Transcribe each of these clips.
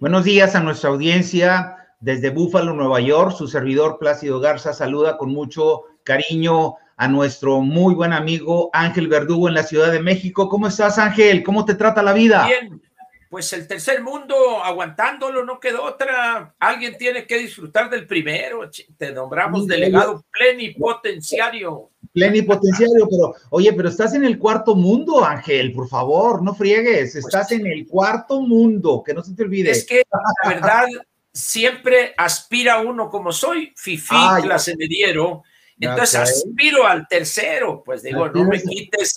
Buenos días a nuestra audiencia desde Búfalo, Nueva York. Su servidor Plácido Garza saluda con mucho cariño a nuestro muy buen amigo Ángel Verdugo en la Ciudad de México. ¿Cómo estás, Ángel? ¿Cómo te trata la vida? Bien, pues el tercer mundo aguantándolo, no quedó otra. Alguien tiene que disfrutar del primero. Te nombramos delegado plenipotenciario. Plenipotenciario, pero oye, pero estás en el cuarto mundo, Ángel, por favor, no friegues. Pues estás en el cuarto mundo, que no se te olvide. Es que la verdad siempre aspira uno como soy, Fifi, clase me dieron. Entonces aspiro al tercero, pues digo, no me quites.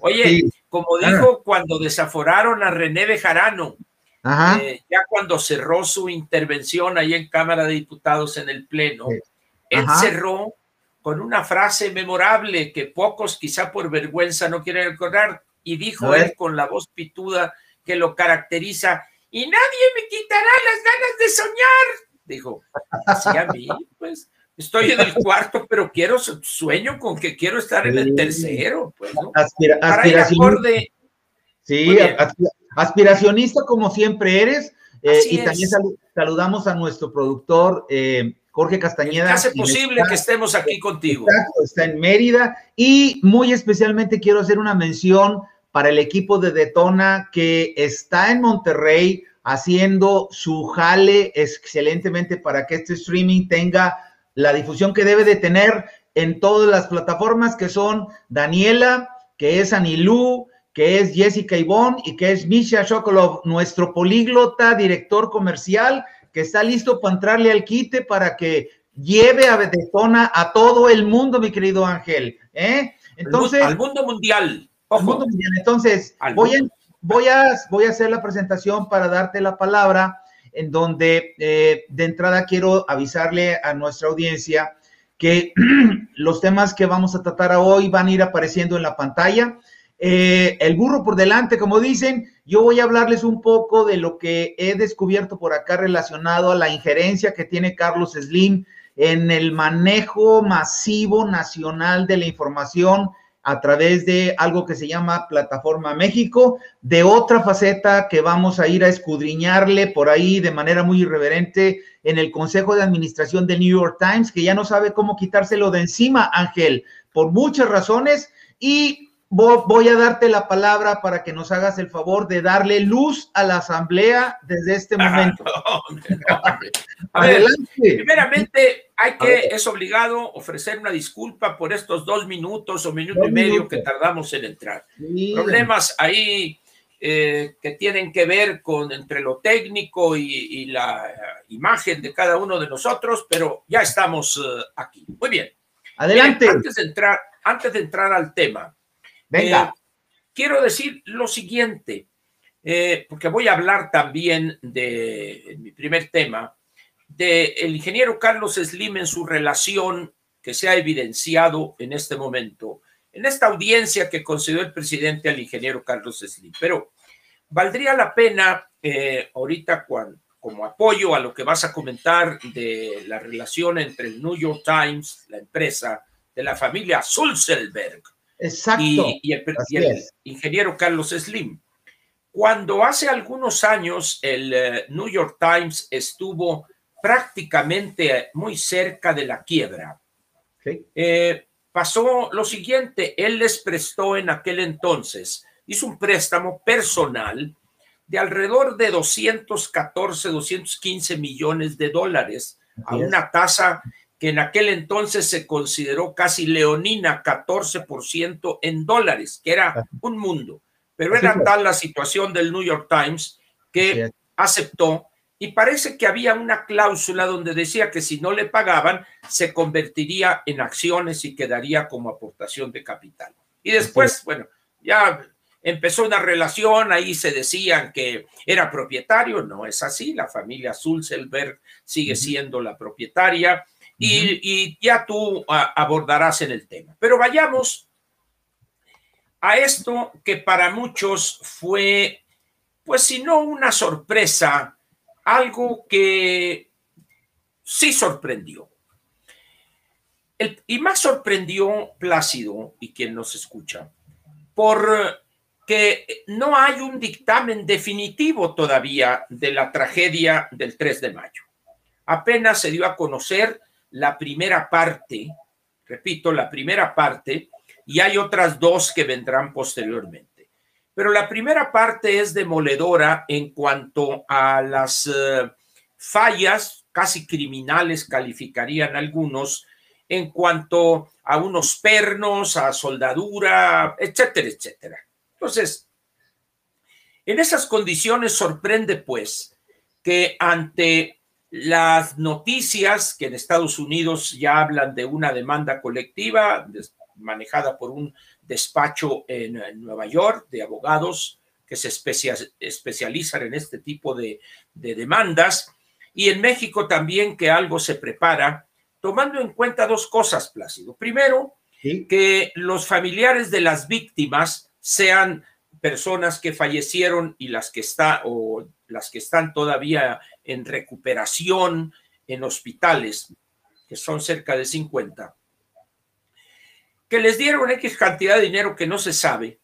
Oye, como ah. dijo cuando desaforaron a René Bejarano, eh, ya cuando cerró su intervención ahí en Cámara de Diputados en el Pleno, él cerró con una frase memorable que pocos quizá por vergüenza no quieren recordar, y dijo él con la voz pituda que lo caracteriza, y nadie me quitará las ganas de soñar, dijo. Así a mí, pues estoy en el cuarto, pero quiero sueño con que quiero estar en el tercero. Pues, sí, aspiracionista como siempre eres. Eh, y también saludamos a nuestro productor eh, Jorge Castañeda. Hace posible que estemos aquí contigo. está en Mérida. Y muy especialmente quiero hacer una mención para el equipo de Detona que está en Monterrey haciendo su jale excelentemente para que este streaming tenga la difusión que debe de tener en todas las plataformas que son Daniela, que es Anilú, que es Jessica Ivonne y que es Misha Shokolov, nuestro políglota, director comercial, que está listo para entrarle al quite para que lleve a Betona a todo el mundo, mi querido Ángel. ¿eh? Entonces, al mundo mundial. Mundo mundial. Entonces, voy a, voy, a, voy a hacer la presentación para darte la palabra en donde eh, de entrada quiero avisarle a nuestra audiencia que los temas que vamos a tratar hoy van a ir apareciendo en la pantalla. Eh, el burro por delante, como dicen, yo voy a hablarles un poco de lo que he descubierto por acá relacionado a la injerencia que tiene Carlos Slim en el manejo masivo nacional de la información a través de algo que se llama Plataforma México, de otra faceta que vamos a ir a escudriñarle por ahí de manera muy irreverente en el Consejo de Administración del New York Times, que ya no sabe cómo quitárselo de encima, Ángel, por muchas razones. Y voy a darte la palabra para que nos hagas el favor de darle luz a la asamblea desde este ah, momento. Adelante. primeramente, hay que, es obligado ofrecer una disculpa por estos dos minutos o minuto y medio que tardamos en entrar. Problemas ahí eh, que tienen que ver con entre lo técnico y, la imagen de cada uno de nosotros, pero ya estamos eh, aquí. Muy bien. Adelante. antes, de entrar, antes de entrar al tema, Venga. Eh, quiero decir lo siguiente, eh, porque voy a hablar también de mi primer tema, del el ingeniero Carlos Slim en su relación que se ha evidenciado en este momento, en esta audiencia que concedió el presidente al ingeniero Carlos Slim. Pero valdría la pena eh, ahorita como apoyo a lo que vas a comentar de la relación entre el New York Times, la empresa de la familia Sulzelberg, Exacto. Y, el, ingeniero Carlos Slim. Cuando hace algunos años el eh, New York Times estuvo prácticamente muy cerca de la quiebra, eh, pasó lo siguiente, él les prestó en aquel entonces, hizo un préstamo personal de alrededor de 214, 215 millones de dólares a una tasa que en aquel entonces se consideró casi leonina, 14% en dólares, que era un mundo. Pero era tal la situación del New York Times que aceptó y parece que había una cláusula donde decía que si no le pagaban, se convertiría en acciones y quedaría como aportación de capital. Y después, bueno, ya empezó una relación, ahí se decían que era propietario, no es así, la familia Sulzelberg sigue siendo la propietaria y, ya tú abordarás en el tema. Pero vayamos a esto que para muchos fue, pues si no una sorpresa, algo que sí sorprendió. y más sorprendió Plácido y quien nos escucha, por que no hay un dictamen definitivo todavía de la tragedia del 3 de mayo. Apenas se dio a conocer la primera parte, repito, la primera parte, y hay otras dos que vendrán posteriormente. Pero la primera parte es demoledora en cuanto a las eh, fallas, casi criminales calificarían algunos, en cuanto a unos pernos, a soldadura, etcétera, etcétera. Entonces, en esas condiciones sorprende pues que ante las noticias que en Estados Unidos ya hablan de una demanda colectiva manejada por un despacho en, Nueva York de abogados que se especializan en este tipo de, de demandas, y en México también que algo se prepara, tomando en cuenta dos cosas, Plácido. Primero, que los familiares de las víctimas sean personas que fallecieron y las que está o las que están todavía en recuperación en hospitales, que son cerca de 50, que les dieron X cantidad de dinero que no se sabe,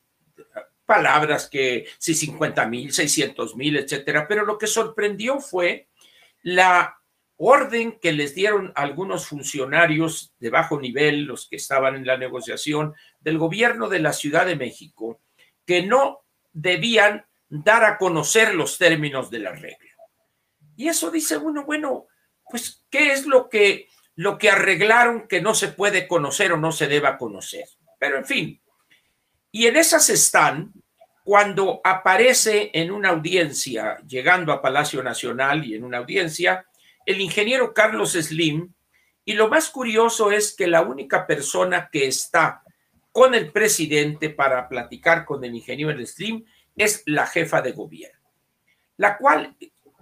palabras que si 50 mil, 600 mil, etcétera, pero lo que sorprendió fue la orden que les dieron algunos funcionarios de bajo nivel, los que estaban en la negociación del gobierno de la Ciudad de México, que no debían dar a conocer los términos del arreglo. Y eso dice uno, bueno, pues, ¿qué es lo que, lo que arreglaron que no se puede conocer o no se deba conocer? Pero en fin, y en esas están cuando aparece en una audiencia, llegando a Palacio Nacional y en una audiencia, el ingeniero Carlos Slim, y lo más curioso es que la única persona que está con el presidente para platicar con el ingeniero Slim es la jefa de gobierno, la cual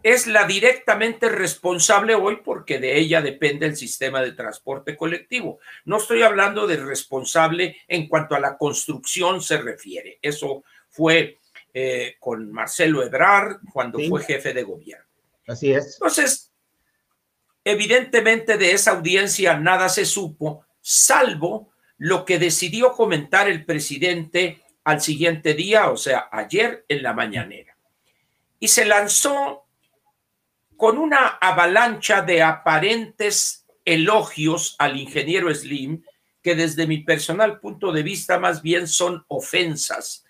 es la directamente responsable hoy porque de ella depende el sistema de transporte colectivo. No estoy hablando de responsable en cuanto a la construcción se refiere. Eso fue eh, con Marcelo Ebrard cuando fue jefe de gobierno. Así es. Entonces, evidentemente de esa audiencia nada se supo, salvo lo que decidió comentar el presidente al siguiente día, o sea, ayer en la mañanera. Y se lanzó con una avalancha de aparentes elogios al ingeniero Slim, que desde mi personal punto de vista más bien son ofensas,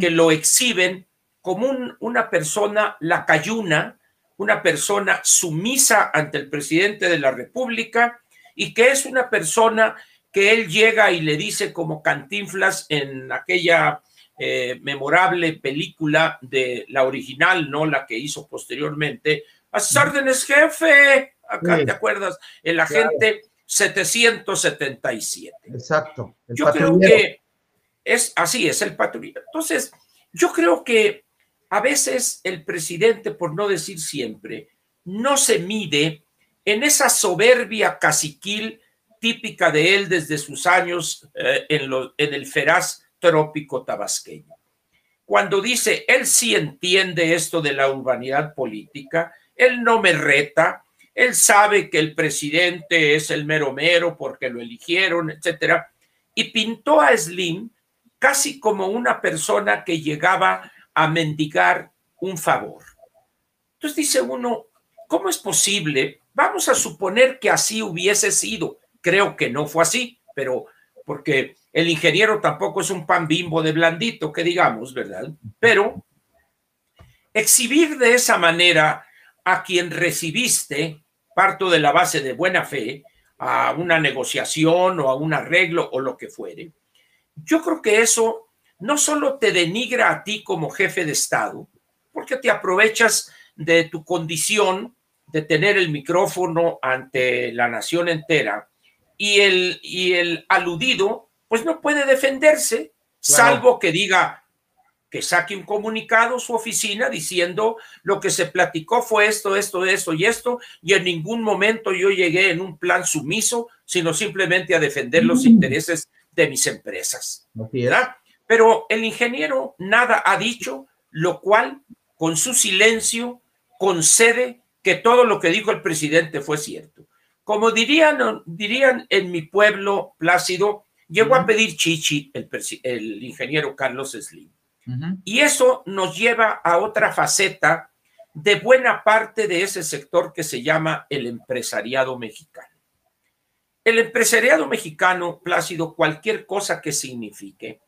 que lo exhiben como una persona lacayuna, una persona sumisa ante el presidente de la República y que es una persona que él llega y le dice como Cantinflas en aquella eh, memorable película de la original, no la que hizo posteriormente, a órdenes, jefe, acá te acuerdas, el agente 777. Exacto. Yo creo que es así, es el patrullero. Entonces, yo creo que a veces el presidente, por no decir siempre, no se mide en esa soberbia caciquil típica de él desde sus años eh, en, en el feraz trópico tabasqueño. Cuando dice, él sí entiende esto de la urbanidad política, él no me reta, él sabe que el presidente es el mero mero porque lo eligieron, etcétera, y pintó a Slim casi como una persona que llegaba a mendigar un favor. Entonces dice uno, ¿cómo es posible? Vamos a suponer que así hubiese sido. Creo que no fue así, pero porque el ingeniero tampoco es un pan bimbo de blandito, que digamos, ¿verdad? Pero exhibir de esa manera a quien recibiste, parto de la base de buena fe, a una negociación o a un arreglo o lo que fuere, yo creo que eso no solo te denigra a ti como jefe de Estado, porque te aprovechas de tu condición de tener el micrófono ante la nación entera, y el, y el aludido, pues no puede defenderse, salvo que diga que saque un comunicado su oficina diciendo lo que se platicó fue esto, esto, esto y esto, y en ningún momento yo llegué en un plan sumiso, sino simplemente a defender los mm. intereses de mis empresas. ¿verdad? Pero el ingeniero nada ha dicho, lo cual con su silencio concede que todo lo que dijo el presidente fue cierto. Como dirían, dirían en mi pueblo Plácido, llegó a pedir chichi el, ingeniero Carlos Slim. Y eso nos lleva a otra faceta de buena parte de ese sector que se llama el empresariado mexicano. El empresariado mexicano, Plácido, cualquier cosa que signifique,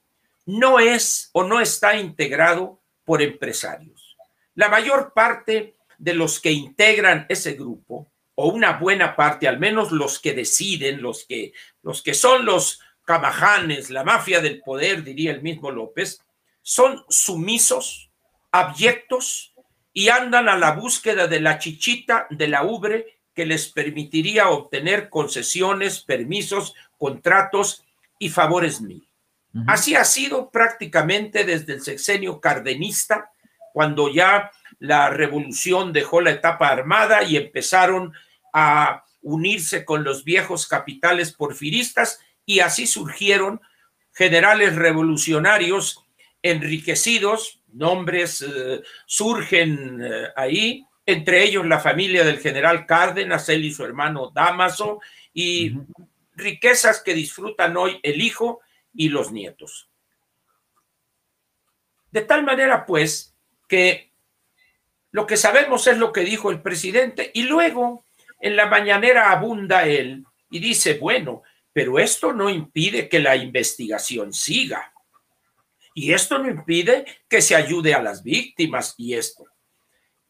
no es o no está integrado por empresarios. La mayor parte de los que integran ese grupo, o una buena parte, al menos los que deciden, los que, los que son los camajanes, la mafia del poder, diría el mismo López, son sumisos, abyectos y andan a la búsqueda de la chichita, de la ubre que les permitiría obtener concesiones, permisos, contratos y favores mil. Así ha sido prácticamente desde el sexenio cardenista, cuando ya la revolución dejó la etapa armada y empezaron a unirse con los viejos capitales porfiristas y así surgieron generales revolucionarios enriquecidos, nombres eh, surgen eh, ahí, entre ellos la familia del general Cárdenas, él y su hermano Damaso, y riquezas que disfrutan hoy el hijo y los nietos. De tal manera, pues, que lo que sabemos es lo que dijo el presidente y luego en la mañanera abunda él y dice, bueno, pero esto no impide que la investigación siga. Y esto no impide que se ayude a las víctimas y esto.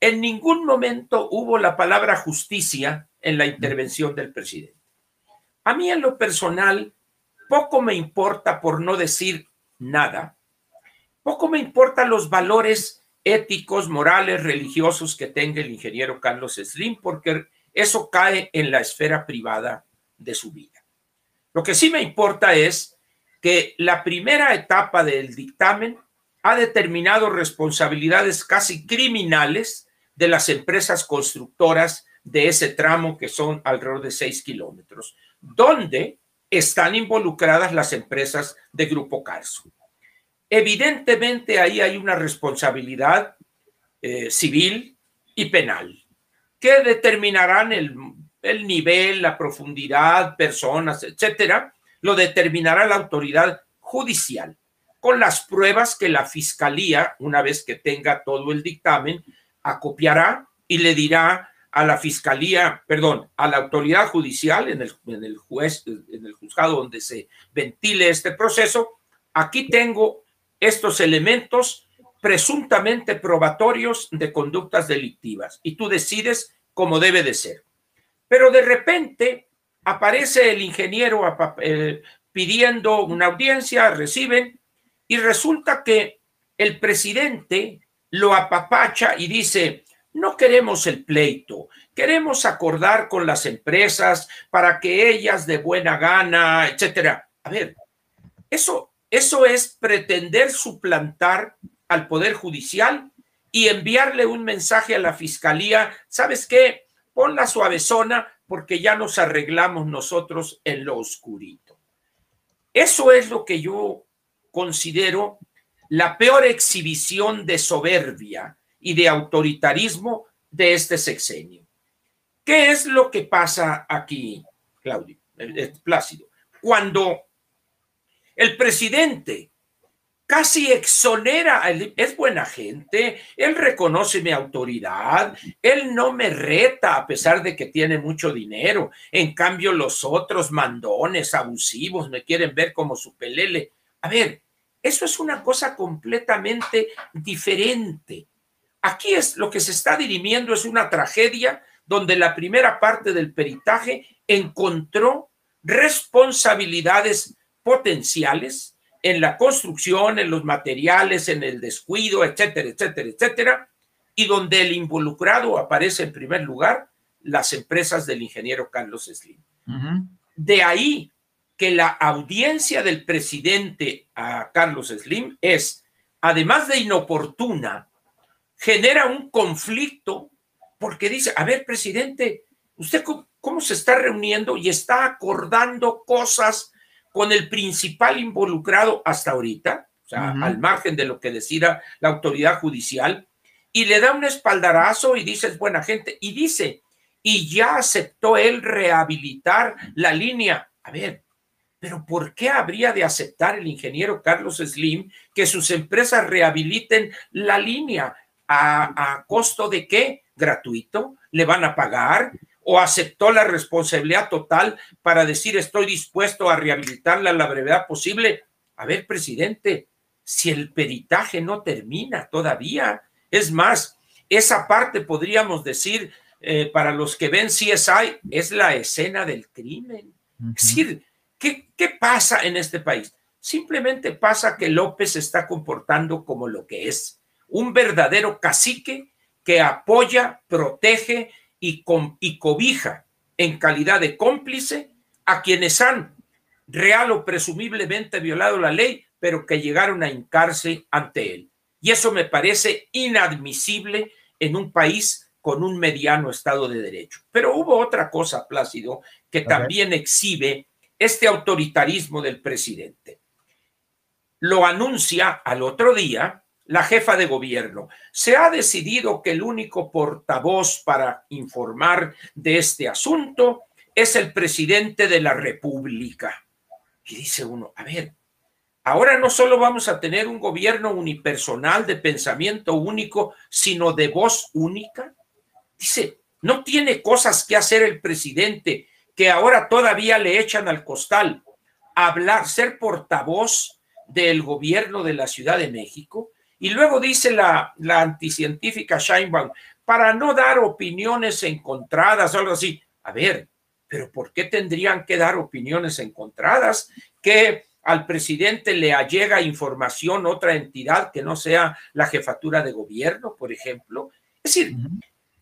En ningún momento hubo la palabra justicia en la intervención del presidente. A mí en lo personal, poco me importa, por no decir nada, poco me importan los valores éticos, morales, religiosos que tenga el ingeniero Carlos Slim, porque eso cae en la esfera privada de su vida. Lo que sí me importa es que la primera etapa del dictamen ha determinado responsabilidades casi criminales de las empresas constructoras de ese tramo que son alrededor de seis kilómetros, donde están involucradas las empresas de Grupo Carso. Evidentemente ahí hay una responsabilidad eh, civil y penal que determinarán el, el nivel, la profundidad, personas, etcétera, lo determinará la autoridad judicial con las pruebas que la fiscalía, una vez que tenga todo el dictamen, acopiará y le dirá a la fiscalía, perdón, a la autoridad judicial en el, en el juez, en el juzgado donde se ventile este proceso, aquí tengo estos elementos presuntamente probatorios de conductas delictivas y tú decides cómo debe de ser. Pero de repente aparece el ingeniero eh, pidiendo una audiencia, reciben, y resulta que el presidente lo apapacha y dice, no queremos el pleito, queremos acordar con las empresas para que ellas de buena gana, etcétera. A ver, eso, eso es pretender suplantar al Poder Judicial y enviarle un mensaje a la Fiscalía, ¿sabes qué? Pon la suavezona porque ya nos arreglamos nosotros en lo oscurito. Eso es lo que yo considero la peor exhibición de soberbia y de autoritarismo de este sexenio. ¿Qué es lo que pasa aquí, Claudio, Plácido? Cuando el presidente casi exonera, es buena gente, él reconoce mi autoridad, él no me reta a pesar de que tiene mucho dinero, en cambio los otros mandones, abusivos, me quieren ver como su pelele. A ver, eso es una cosa completamente diferente. Aquí es lo que se está dirimiendo es una tragedia donde la primera parte del peritaje encontró responsabilidades potenciales en la construcción, en los materiales, en el descuido, etcétera, etcétera, etcétera, y donde el involucrado aparece en primer lugar, las empresas del ingeniero Carlos Slim. De ahí que la audiencia del presidente a Carlos Slim es, además de inoportuna, genera un conflicto porque dice, a ver, presidente, ¿usted cómo se está reuniendo y está acordando cosas con el principal involucrado hasta ahorita, o sea, al margen de lo que decida la autoridad judicial, y le da un espaldarazo y dice es buena gente, y dice, y ya aceptó él rehabilitar la línea. A ver, Pero ¿por qué habría de aceptar el ingeniero Carlos Slim que sus empresas rehabiliten la línea? ¿A, a costo de qué? ¿Gratuito? ¿Le van a pagar? ¿O aceptó la responsabilidad total para decir estoy dispuesto a rehabilitarla a la brevedad posible? A ver, presidente, si el peritaje no termina todavía, es más, esa parte podríamos decir eh, para los que ven CSI es la escena del crimen. Es decir, ¿qué, ¿qué pasa en este país? Simplemente pasa que López está comportando como lo que es, un verdadero cacique que apoya, protege y, y cobija en calidad de cómplice a quienes han real o presumiblemente violado la ley, pero que llegaron a hincarse ante él. Y eso me parece inadmisible en un país con un mediano Estado de Derecho. Pero hubo otra cosa, Plácido, que también exhibe este autoritarismo del presidente. Lo anuncia al otro día la jefa de gobierno. Se ha decidido que el único portavoz para informar de este asunto es el presidente de la República. Y dice uno, a ver, ahora no solo vamos a tener un gobierno unipersonal de pensamiento único, sino de voz única. Dice, no tiene cosas que hacer el presidente que ahora todavía le echan al costal hablar, ser portavoz del gobierno de la Ciudad de México. Y luego dice la, la anticientífica Scheinbaum, para no dar opiniones encontradas o algo así. A ver, pero ¿por qué tendrían que dar opiniones encontradas? Que al presidente le allega información otra entidad que no sea la jefatura de gobierno, por ejemplo. Es decir,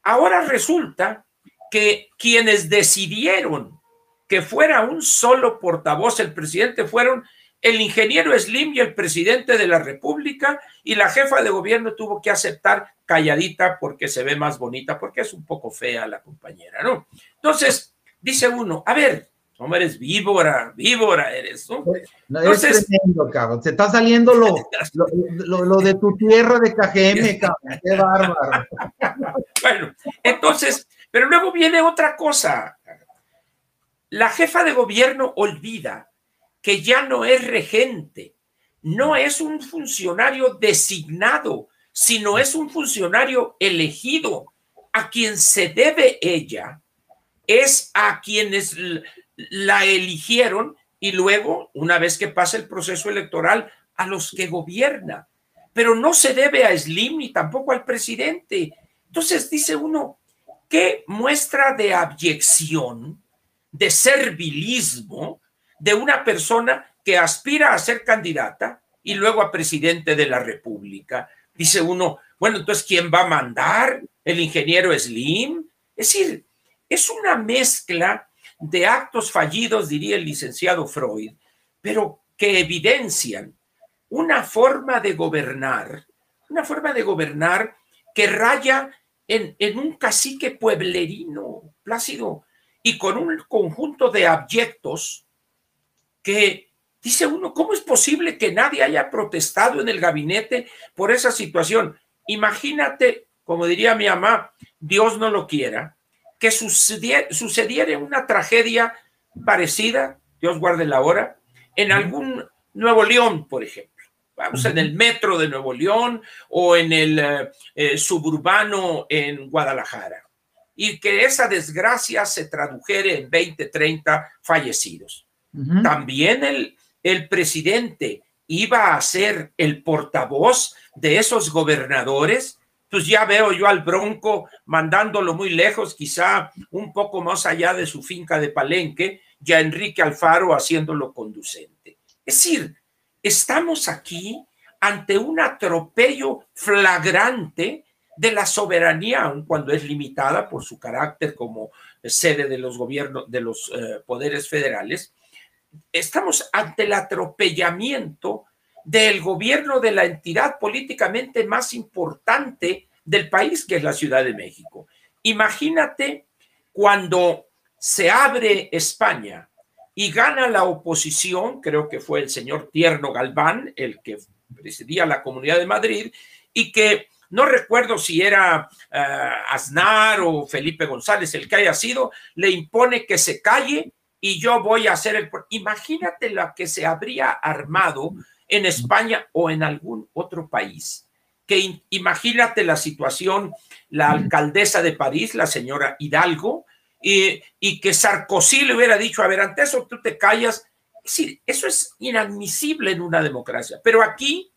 ahora resulta que quienes decidieron que fuera un solo portavoz el presidente fueron el ingeniero Slim y el presidente de la República y la jefa de gobierno tuvo que aceptar calladita porque se ve más bonita, porque es un poco fea la compañera, ¿no? Entonces, dice uno, a ver, ¿cómo eres víbora, víbora eres, ¿no? Entonces, tremendo, cabrón. Se está saliendo lo, lo, de tu tierra de KGM, cabrón. Qué bárbaro. bueno, entonces, pero luego viene otra cosa. La jefa de gobierno olvida que ya no es regente, no es un funcionario designado, sino es un funcionario elegido a quien se debe ella es a quienes la eligieron y luego, una vez que pasa el proceso electoral, a los que gobierna. Pero no se debe a Slim ni tampoco al presidente. Entonces dice uno, ¿qué muestra de abyección, de servilismo de una persona que aspira a ser candidata y luego a presidente de la República? Dice uno, bueno, entonces, ¿quién va a mandar? ¿El ingeniero Slim? Es decir, es una mezcla de actos fallidos, diría el licenciado Freud, pero que evidencian una forma de gobernar, una forma de gobernar que raya en, en un cacique pueblerino, plácido, y con un conjunto de abyectos que dice uno, ¿cómo es posible que nadie haya protestado en el gabinete por esa situación? Imagínate, como diría mi mamá, Dios no lo quiera, que sucediera, una tragedia parecida, Dios guarde la hora, en algún Nuevo León, por ejemplo. Vamos, en el metro de Nuevo León o en el eh, eh, suburbano en Guadalajara. Y que esa desgracia se tradujere en 20, 30 fallecidos. También el, el presidente iba a ser el portavoz de esos gobernadores pues ya veo yo al Bronco mandándolo muy lejos, quizá un poco más allá de su finca de Palenque, ya Enrique Alfaro haciéndolo conducente. Es decir, estamos aquí ante un atropello flagrante de la soberanía, aun cuando es limitada por su carácter como sede de los gobiernos, de los eh, poderes federales. Estamos ante el atropellamiento del gobierno de la entidad políticamente más importante del país, que es la Ciudad de México. Imagínate cuando se abre España y gana la oposición, creo que fue el señor Tierno Galván, el que presidía la Comunidad de Madrid, y que no recuerdo si era uh, Aznar o Felipe González, el que haya sido, le impone que se calle y yo voy a hacer el... Imagínate lo que se habría armado en España o en algún otro país. Que imagínate la situación, la alcaldesa de París, la señora Hidalgo, y, y que Sarkozy le hubiera dicho, a ver, ante eso tú te callas. Es decir, eso es inadmisible en una democracia. Pero aquí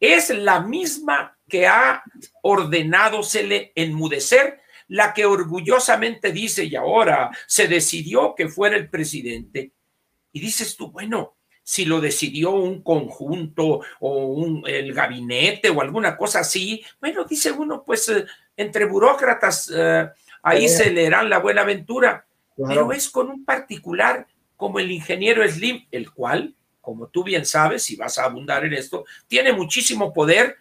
es la misma que ha ordenado se le enmudecer la que orgullosamente dice, y ahora se decidió que fuera el presidente. Y dices tú, bueno, si lo decidió un conjunto o un, el gabinete o alguna cosa así, bueno, dice uno, pues eh, entre burócratas eh, ahí se leerán la buena aventura, pero es con un particular como el ingeniero Slim, el cual, como tú bien sabes, y vas a abundar en esto, tiene muchísimo poder,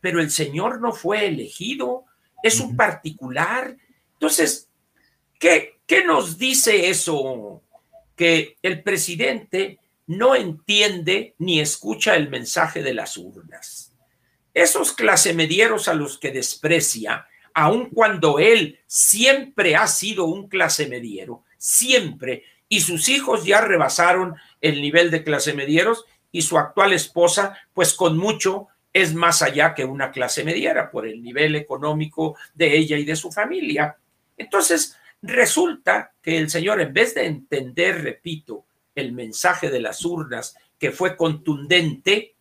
pero el señor no fue elegido, es un particular. Entonces, ¿qué, ¿qué nos dice eso? Que el presidente no entiende ni escucha el mensaje de las urnas. Esos clasemedieros a los que desprecia, aun cuando él siempre ha sido un clasemediero, siempre, y sus hijos ya rebasaron el nivel de clasemedieros y su actual esposa, pues con mucho es más allá que una clase mediera por el nivel económico de ella y de su familia. Entonces, resulta que el Señor, en vez de entender, repito, el mensaje de las urnas, que fue contundente,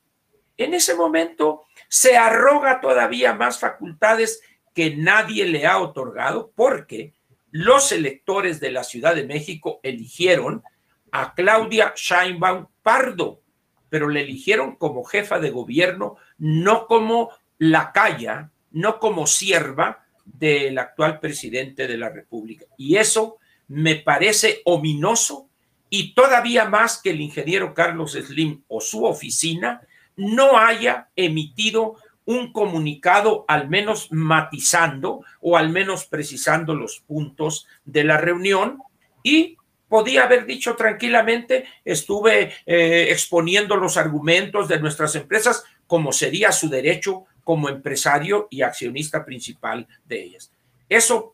en ese momento se arroga todavía más facultades que nadie le ha otorgado porque los electores de la Ciudad de México eligieron a Claudia Scheinbaum Pardo, pero le eligieron como jefa de gobierno, no como lacaya, no como sierva del actual presidente de la República. Y eso me parece ominoso y todavía más que el ingeniero Carlos Slim o su oficina no haya emitido un comunicado al menos matizando o al menos precisando los puntos de la reunión y podía haber dicho tranquilamente, estuve eh, exponiendo los argumentos de nuestras empresas como sería su derecho como empresario y accionista principal de ellas. Eso,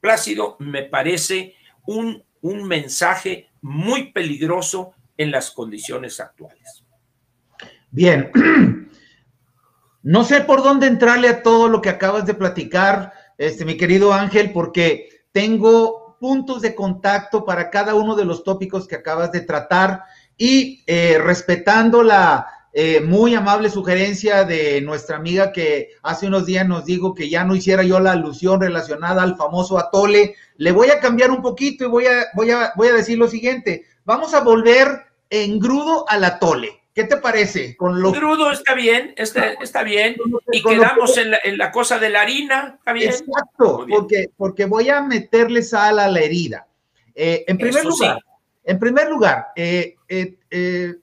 Plácido, me parece un, un mensaje muy peligroso en las condiciones actuales. Bien, no sé por dónde entrarle a todo lo que acabas de platicar, este, mi querido Ángel, porque tengo puntos de contacto para cada uno de los tópicos que acabas de tratar y eh, respetando la eh, muy amable sugerencia de nuestra amiga que hace unos días nos dijo que ya no hiciera yo la alusión relacionada al famoso atole, le voy a cambiar un poquito y voy a, voy a, voy a decir lo siguiente, vamos a volver en grudo al atole. ¿Qué te parece? Con lo... Crudo está bien, está, está bien. Y quedamos en la, en la, cosa de la harina, ¿está bien? Exacto, porque, porque voy a meterle sal a la herida. Eh, en, primer lugar, en primer lugar, eh, eh,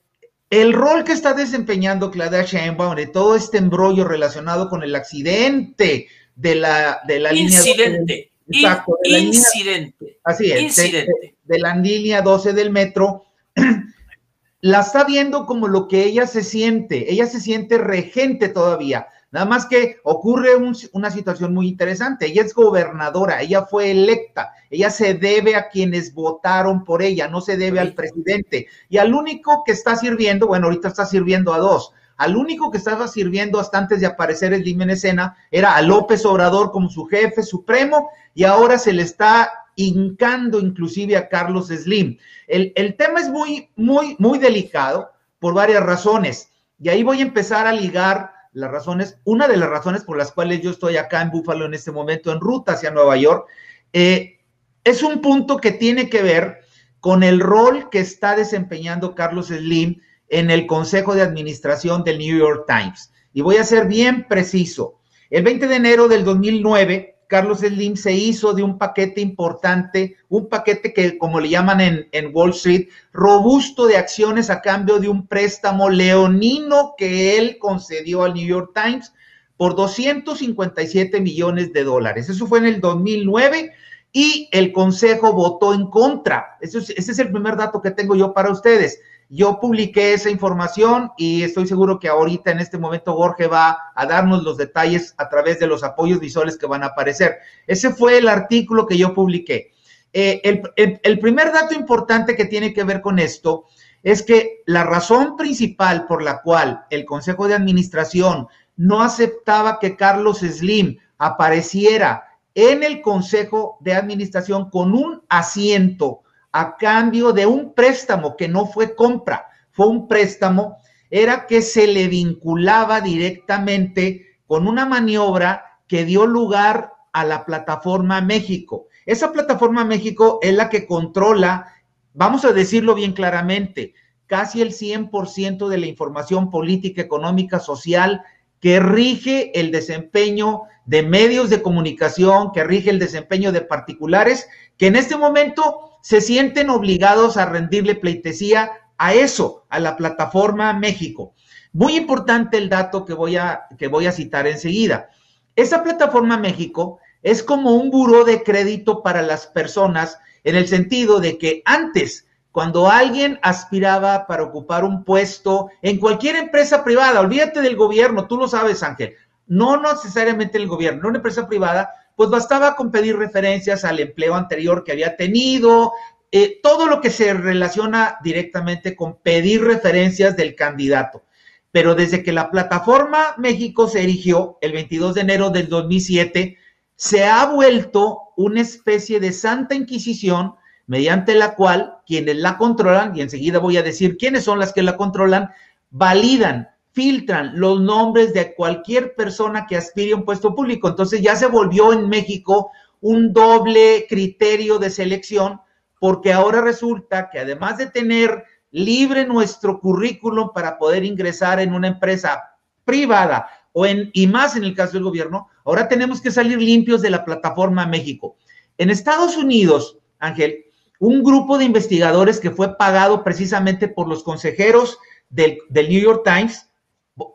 el rol que está desempeñando Claudia Sheinbaum de todo este embrollo relacionado con el accidente de la, de la incidente. línea... Exacto, incidente. así es, incidente. de la línea 12 del metro la está viendo como lo que ella se siente. Ella se siente regente todavía. Nada más que ocurre una situación muy interesante. Ella es gobernadora, ella fue electa, ella se debe a quienes votaron por ella, no se debe al presidente. Y al único que está sirviendo, bueno, ahorita está sirviendo a dos. Al único que estaba sirviendo hasta antes de aparecer el Dime en escena era a López Obrador como su jefe supremo y ahora se le está hincando inclusive a Carlos Slim. El, tema es muy, muy, muy delicado por varias razones. Y ahí voy a empezar a ligar las razones, una de las razones por las cuales yo estoy acá en Búfalo en este momento, en ruta hacia Nueva York, eh, es un punto que tiene que ver con el rol que está desempeñando Carlos Slim en el Consejo de Administración del New York Times. Y voy a ser bien preciso. El 20 de enero del 2009, Carlos Slim se hizo de un paquete importante, un paquete que, como le llaman en, Wall Street, robusto de acciones a cambio de un préstamo leonino que él concedió al New York Times por 257 millones de dólares. Eso fue en el 2009 y el Consejo votó en contra. ese es el primer dato que tengo yo para ustedes. Yo publiqué esa información y estoy seguro que ahorita en este momento Jorge va a darnos los detalles a través de los apoyos visuales que van a aparecer. Ese fue el artículo que yo publiqué. Eh, el, primer dato importante que tiene que ver con esto es que la razón principal por la cual el Consejo de Administración no aceptaba que Carlos Slim apareciera en el Consejo de Administración con un asiento a cambio de un préstamo que no fue compra, fue un préstamo, era que se le vinculaba directamente con una maniobra que dio lugar a la plataforma México. Esa plataforma México es la que controla, vamos a decirlo bien claramente, casi el 100% de la información política, económica, social que rige el desempeño de medios de comunicación, que rige el desempeño de particulares, que en este momento se sienten obligados a rendirle pleitesía a eso, a la plataforma México. Muy importante el dato que voy a, que voy a citar enseguida. Esa plataforma México es como un buró de crédito para las personas en el sentido de que antes, cuando alguien aspiraba para ocupar un puesto en cualquier empresa privada, olvídate del gobierno, tú lo sabes, Ángel, no necesariamente el gobierno, no una empresa privada, pues bastaba con pedir referencias al empleo anterior que había tenido, eh, todo lo que se relaciona directamente con pedir referencias del candidato. Pero desde que la plataforma México se erigió el 22 de enero del 2007, se ha vuelto una especie de santa inquisición mediante la cual quienes la controlan, y enseguida voy a decir quiénes son las que la controlan, validan, filtran los nombres de cualquier persona que aspire a un puesto público. Entonces ya se volvió en México un doble criterio de selección, porque ahora resulta que además de tener libre nuestro currículum para poder ingresar en una empresa privada o en, y más en el caso del gobierno, ahora tenemos que salir limpios de la plataforma México. En Estados Unidos, Ángel, un grupo de investigadores que fue pagado precisamente por los consejeros del, New York Times,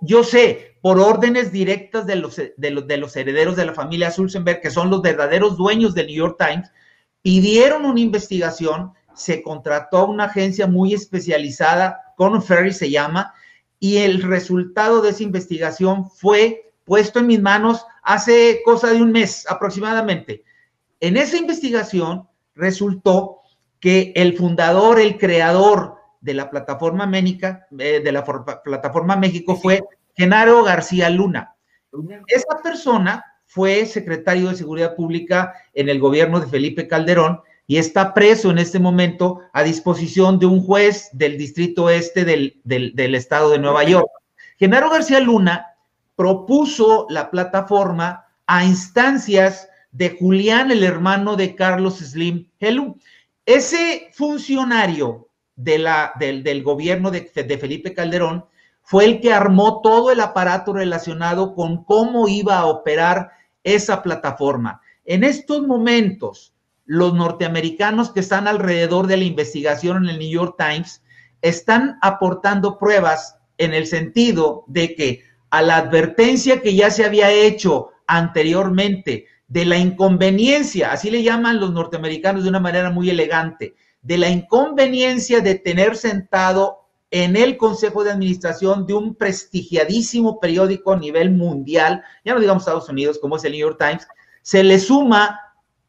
yo sé, por órdenes directas de los, de, los, de los herederos de la familia Sulzenberg, que son los verdaderos dueños del New York Times, pidieron una investigación, se contrató una agencia muy especializada, Conor Ferry se llama, y el resultado de esa investigación fue puesto en mis manos hace cosa de un mes aproximadamente. En esa investigación resultó que el fundador, el creador de la plataforma Ménica, eh, de la plataforma México fue Genaro García Luna. Esa persona fue secretario de Seguridad Pública en el gobierno de Felipe Calderón y está preso en este momento a disposición de un juez del distrito este del, del, estado de Nueva York. Genaro García Luna propuso la plataforma a instancias de Julián, el hermano de Carlos Slim Helú. Ese funcionario del, gobierno de Felipe Calderón fue el que armó todo el aparato relacionado con cómo iba a operar esa plataforma. En estos momentos, los norteamericanos que están alrededor de la investigación en el New York Times están aportando pruebas en el sentido de que a la advertencia que ya se había hecho anteriormente de la inconveniencia, así le llaman los norteamericanos de una manera muy elegante, de la inconveniencia de tener sentado en el Consejo de Administración de un prestigiadísimo periódico a nivel mundial, ya no digamos Estados Unidos, como es el New York Times, se le suma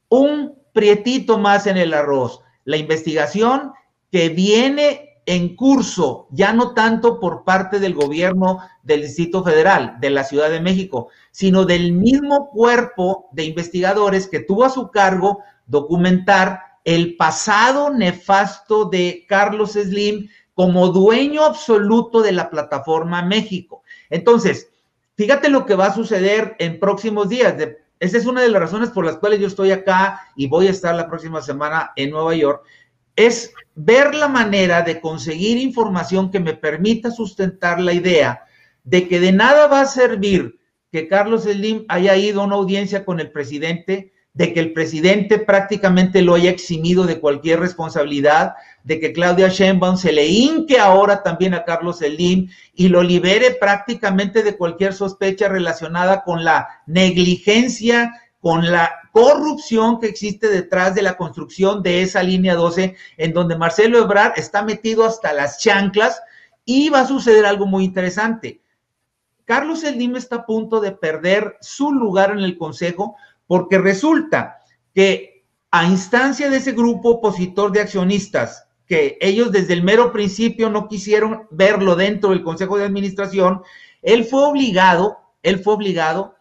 un prietito más en el arroz. La investigación que viene en curso, ya no tanto por parte del gobierno del Distrito Federal, de la Ciudad de México, sino del mismo cuerpo de investigadores que tuvo a su cargo documentar el pasado nefasto de Carlos Slim como dueño absoluto de la plataforma México. Entonces, fíjate lo que va a suceder en próximos días. Esa es una de las razones por las cuales yo estoy acá y voy a estar la próxima semana en Nueva York. Es ver la manera de conseguir información que me permita sustentar la idea de que de nada va a servir que Carlos Slim haya ido a una audiencia con el presidente, de que el presidente prácticamente lo haya eximido de cualquier responsabilidad, de que Claudia Sheinbaum se le hinque ahora también a Carlos Slim y lo libere prácticamente de cualquier sospecha relacionada con la negligencia, con la corrupción que existe detrás de la construcción de esa línea 12, en donde Marcelo Ebrard está metido hasta las chanclas y va a suceder algo muy interesante. Carlos Slim está a punto de perder su lugar en el Consejo porque resulta que a instancia de ese grupo opositor de accionistas, que ellos desde el mero principio no quisieron verlo dentro del Consejo de Administración, él fue obligado, él fue obligado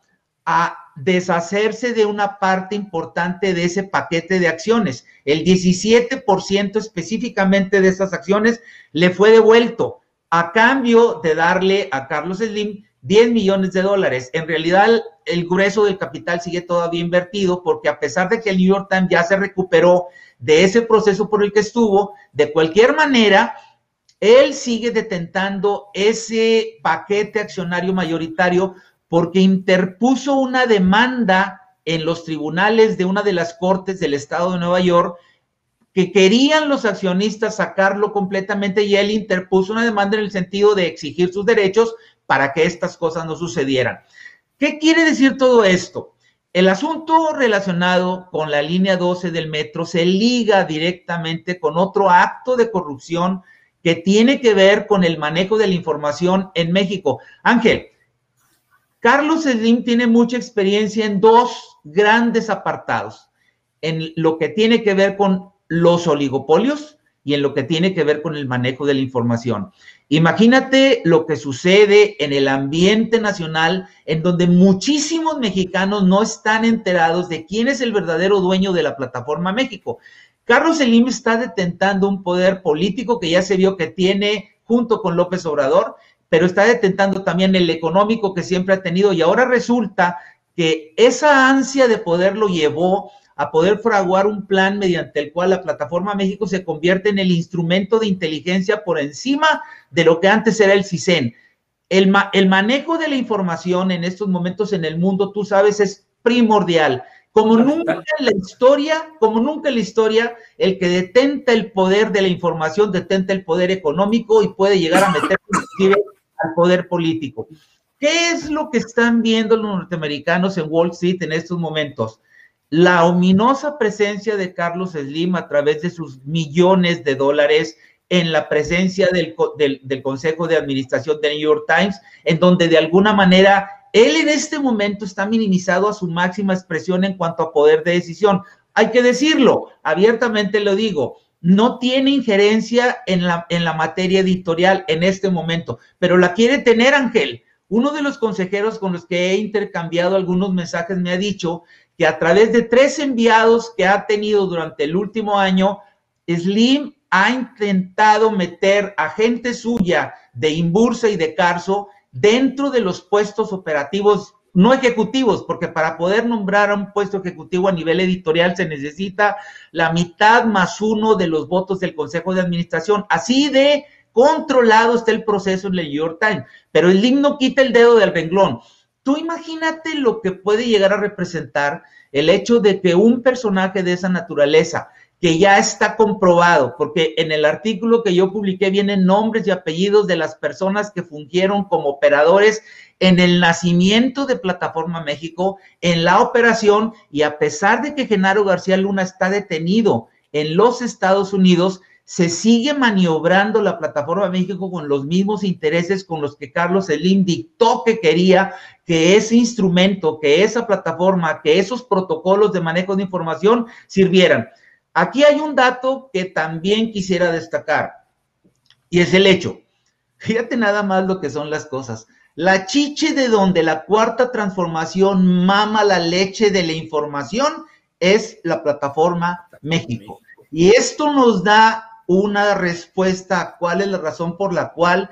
a deshacerse de una parte importante de ese paquete de acciones. El 17% específicamente de esas acciones le fue devuelto a cambio de darle a Carlos Slim 10 millones de dólares. En realidad, el grueso del capital sigue todavía invertido porque a pesar de que el New York Times ya se recuperó de ese proceso por el que estuvo, de cualquier manera, él sigue detentando ese paquete accionario mayoritario porque interpuso una demanda en los tribunales de una de las cortes del estado de Nueva York que querían los accionistas sacarlo completamente y él interpuso una demanda en el sentido de exigir sus derechos para que estas cosas no sucedieran. ¿Qué quiere decir todo esto? El asunto relacionado con la línea 12 del metro se liga directamente con otro acto de corrupción que tiene que ver con el manejo de la información en México. Ángel, Carlos Slim tiene mucha experiencia en dos grandes apartados, en lo que tiene que ver con los oligopolios y en lo que tiene que ver con el manejo de la información. Imagínate lo que sucede en el ambiente nacional, en donde muchísimos mexicanos no están enterados de quién es el verdadero dueño de la plataforma México. Carlos Slim está detentando un poder político que ya se vio que tiene junto con López Obrador pero está detentando también el económico que siempre ha tenido y ahora resulta que esa ansia de poder lo llevó a poder fraguar un plan mediante el cual la plataforma México se convierte en el instrumento de inteligencia por encima de lo que antes era el CISEN. El, el manejo de la información en estos momentos en el mundo, tú sabes, es primordial. Como nunca en la historia, como nunca en la historia, el que detenta el poder de la información detenta el poder económico y puede llegar a meter al poder político. ¿Qué es lo que están viendo los norteamericanos en Wall Street en estos momentos? La ominosa presencia de Carlos Slim a través de sus millones de dólares en la presencia del, del, Consejo de Administración de New York Times, en donde de alguna manera él en este momento está minimizado a su máxima expresión en cuanto a poder de decisión. Hay que decirlo, abiertamente lo digo, no tiene injerencia en la, en la materia editorial en este momento, pero la quiere tener Ángel. Uno de los consejeros con los que he intercambiado algunos mensajes me ha dicho que a través de tres enviados que ha tenido durante el último año, Slim ha intentado meter a gente suya de Imbursa y de Carso dentro de los puestos operativos no ejecutivos, porque para poder nombrar a un puesto ejecutivo a nivel editorial se necesita la mitad más uno de los votos del Consejo de Administración. Así de controlado está el proceso en el New York Times, pero el no quita el dedo del renglón. Tú imagínate lo que puede llegar a representar el hecho de que un personaje de esa naturaleza que ya está comprobado, porque en el artículo que yo publiqué vienen nombres y apellidos de las personas que fungieron como operadores en el nacimiento de Plataforma México, en la operación, y a pesar de que Genaro García Luna está detenido en los Estados Unidos, se sigue maniobrando la Plataforma México con los mismos intereses con los que Carlos Slim dictó que quería que ese instrumento, que esa plataforma, que esos protocolos de manejo de información sirvieran. Aquí hay un dato que también quisiera destacar y es el hecho. Fíjate nada más lo que son las cosas. La chiche de donde la cuarta transformación mama la leche de la información es la plataforma México. Y esto nos da una respuesta a cuál es la razón por la cual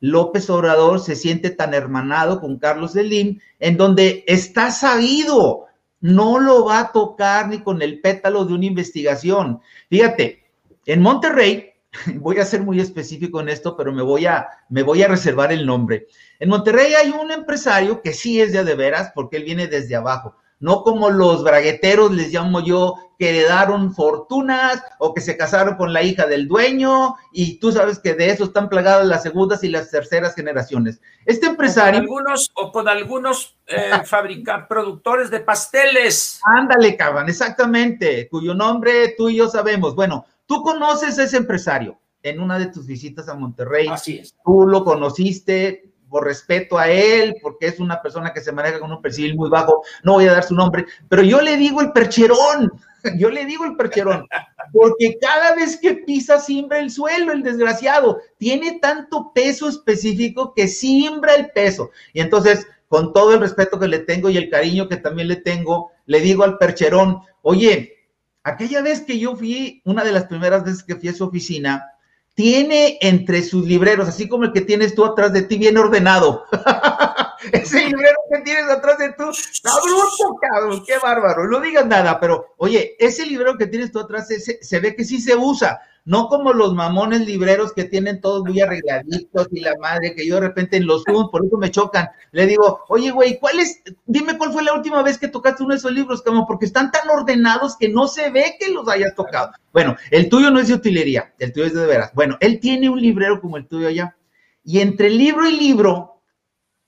López Obrador se siente tan hermanado con Carlos Slim, en donde está sabido no lo va a tocar ni con el pétalo de una investigación. Fíjate, en Monterrey, voy a ser muy específico en esto, pero me voy a, me voy a reservar el nombre. En Monterrey hay un empresario que sí es de, de veras, porque él viene desde abajo no como los bragueteros, les llamo yo, que heredaron fortunas o que se casaron con la hija del dueño y tú sabes que de eso están plagadas las segundas y las terceras generaciones. Este empresario... O con algunos, o con algunos eh, productores de pasteles. Ándale, cabrón, exactamente, cuyo nombre tú y yo sabemos. Bueno, tú conoces a ese empresario en una de tus visitas a Monterrey. Así es. Tú lo conociste, por respeto a él, porque es una persona que se maneja con un perfil muy bajo, no voy a dar su nombre, pero yo le digo el percherón. Yo le digo el percherón, porque cada vez que pisa siembra el suelo, el desgraciado. Tiene tanto peso específico que siembra el peso. Y entonces, con todo el respeto que le tengo y el cariño que también le tengo, le digo al percherón, oye, aquella vez que yo fui, una de las primeras veces que fui a su oficina, tiene entre sus libreros, así como el que tienes tú atrás de ti, bien ordenado. Ese librero que tienes atrás de tú, bruto, cabrón, qué bárbaro. No digas nada, pero oye, ese librero que tienes tú atrás, se ve que sí se usa no como los mamones libreros que tienen todos muy arregladitos y la madre que yo de repente en los Zoom, por eso me chocan. Le digo, oye, güey, ¿cuál es? Dime cuál fue la última vez que tocaste uno de esos libros, como porque están tan ordenados que no se ve que los hayas tocado. Bueno, el tuyo no es de utilería, el tuyo es de veras. Bueno, él tiene un librero como el tuyo allá. Y entre libro y libro,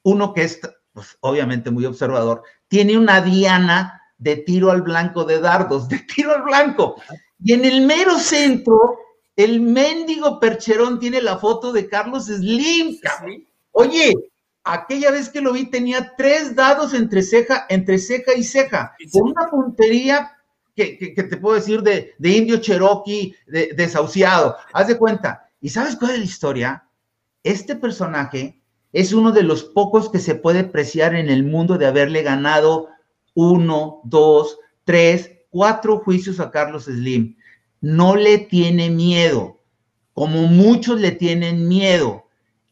uno que es, pues, obviamente muy observador, tiene una diana de tiro al blanco de dardos, de tiro al blanco. Y en el mero centro el mendigo percherón tiene la foto de Carlos Slim. Oye, aquella vez que lo vi tenía tres dados entre ceja, entre ceja y ceja, con una puntería que, te puedo decir de, indio cherokee desahuciado. Haz de cuenta. ¿Y sabes cuál es la historia? Este personaje es uno de los pocos que se puede apreciar en el mundo de haberle ganado uno, dos, tres, cuatro juicios a Carlos Slim no le tiene miedo, como muchos le tienen miedo.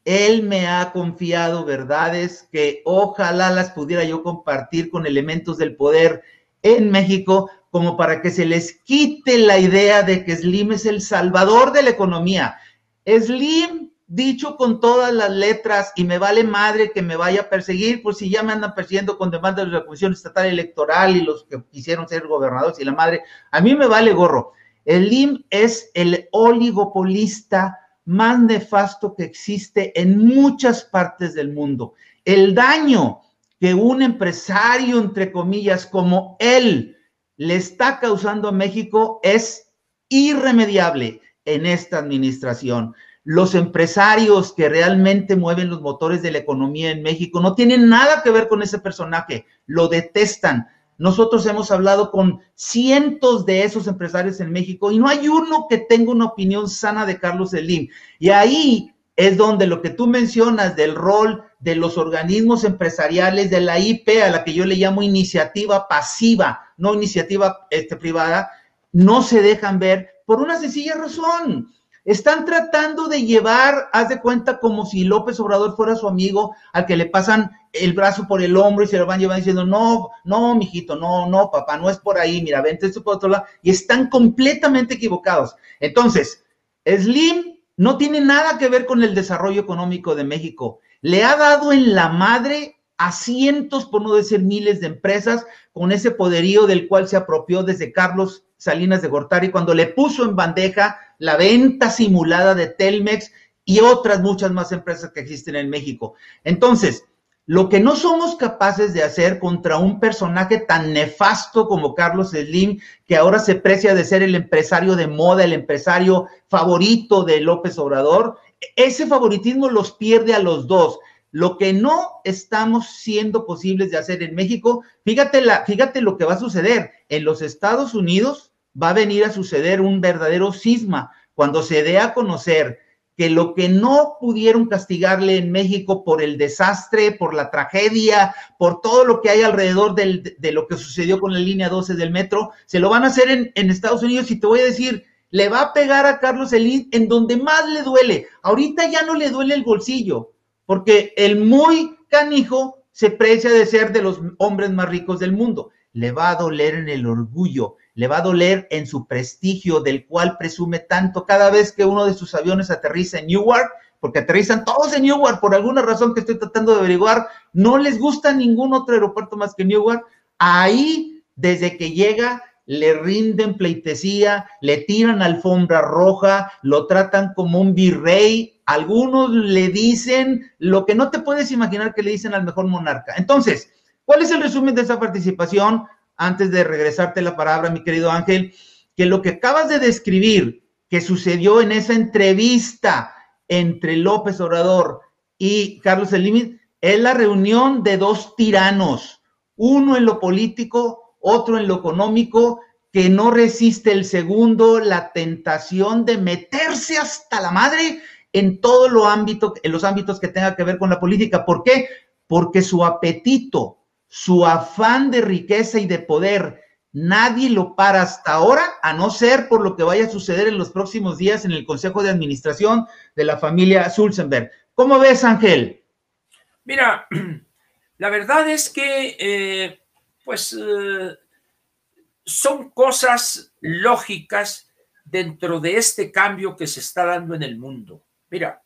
Él me ha confiado verdades que ojalá las pudiera yo compartir con elementos del poder en México, como para que se les quite la idea de que Slim es el salvador de la economía. Slim, dicho con todas las letras, y me vale madre que me vaya a perseguir, pues si ya me andan persiguiendo con demandas de la Comisión Estatal Electoral y los que quisieron ser gobernadores y la madre, a mí me vale gorro. El LIM es el oligopolista más nefasto que existe en muchas partes del mundo. El daño que un empresario, entre comillas, como él, le está causando a México es irremediable en esta administración. Los empresarios que realmente mueven los motores de la economía en México no tienen nada que ver con ese personaje, lo detestan, nosotros hemos hablado con cientos de esos empresarios en México y no hay uno que tenga una opinión sana de Carlos Slim. Y ahí es donde lo que tú mencionas del rol de los organismos empresariales de la IP, a la que yo le llamo iniciativa pasiva, no iniciativa este, privada, no se dejan ver por una sencilla razón. Están tratando de llevar, haz de cuenta, como si López Obrador fuera su amigo, al que le pasan el brazo por el hombro y se lo van llevando diciendo, no, no, mijito, no, no, papá, no es por ahí, mira, vente esto por otro lado, y están completamente equivocados. Entonces, Slim no tiene nada que ver con el desarrollo económico de México. Le ha dado en la madre a cientos, por no decir miles de empresas, con ese poderío del cual se apropió desde Carlos Salinas de Gortari cuando le puso en bandeja la venta simulada de Telmex y otras muchas más empresas que existen en México. Entonces, lo que no somos capaces de hacer contra un personaje tan nefasto como Carlos Slim, que ahora se precia de ser el empresario de moda, el empresario favorito de López Obrador, ese favoritismo los pierde a los dos. Lo que no estamos siendo posibles de hacer en México, fíjate, la, fíjate lo que va a suceder. En los Estados Unidos, va a venir a suceder un verdadero cisma cuando se dé a conocer que lo que no pudieron castigarle en México por el desastre, por la tragedia, por todo lo que hay alrededor de lo que sucedió con la línea 12 del metro, se lo van a hacer en, en Estados Unidos y te voy a decir, le va a pegar a Carlos Elín en donde más le duele. Ahorita ya no le duele el bolsillo, porque el muy canijo se precia de ser de los hombres más ricos del mundo. Le va a doler en el orgullo, le va a doler en su prestigio del cual presume tanto cada vez que uno de sus aviones aterriza en Newark, porque aterrizan todos en Newark por alguna razón que estoy tratando de averiguar, no les gusta ningún otro aeropuerto más que Newark, ahí desde que llega le rinden pleitesía, le tiran alfombra roja, lo tratan como un virrey, algunos le dicen lo que no te puedes imaginar que le dicen al mejor monarca. Entonces, ¿cuál es el resumen de esa participación? Antes de regresarte la palabra, mi querido Ángel, que lo que acabas de describir, que sucedió en esa entrevista entre López Obrador y Carlos Slim, es la reunión de dos tiranos, uno en lo político, otro en lo económico, que no resiste el segundo la tentación de meterse hasta la madre en todos los ámbitos, en los ámbitos que tenga que ver con la política. ¿Por qué? Porque su apetito, su afán de riqueza y de poder, nadie lo para hasta ahora, a no ser por lo que vaya a suceder en los próximos días en el Consejo de Administración de la familia Sulzenberg. ¿Cómo ves, Ángel? Mira, la verdad es que, eh, pues, eh, son cosas lógicas dentro de este cambio que se está dando en el mundo. Mira,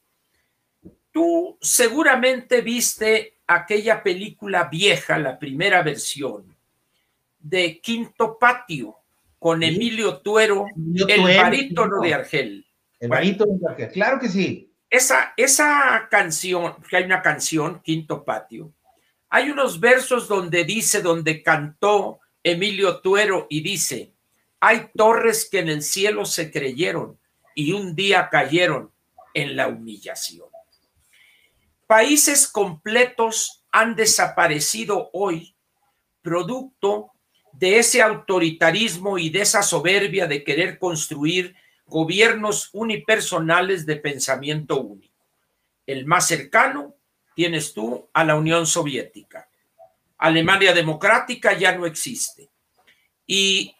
tú seguramente viste aquella película vieja, la primera versión, de Quinto Patio, con Emilio Tuero, el barítono de Argel. El barítono de Argel, claro que sí. Esa, esa canción, que hay una canción, Quinto Patio, hay unos versos donde dice, donde cantó Emilio Tuero y dice, hay torres que en el cielo se creyeron y un día cayeron en la humillación. Países completos han desaparecido hoy producto de ese autoritarismo y de esa soberbia de querer construir gobiernos unipersonales de pensamiento único. El más cercano tienes tú a la Unión Soviética. Alemania democrática ya no existe. Y,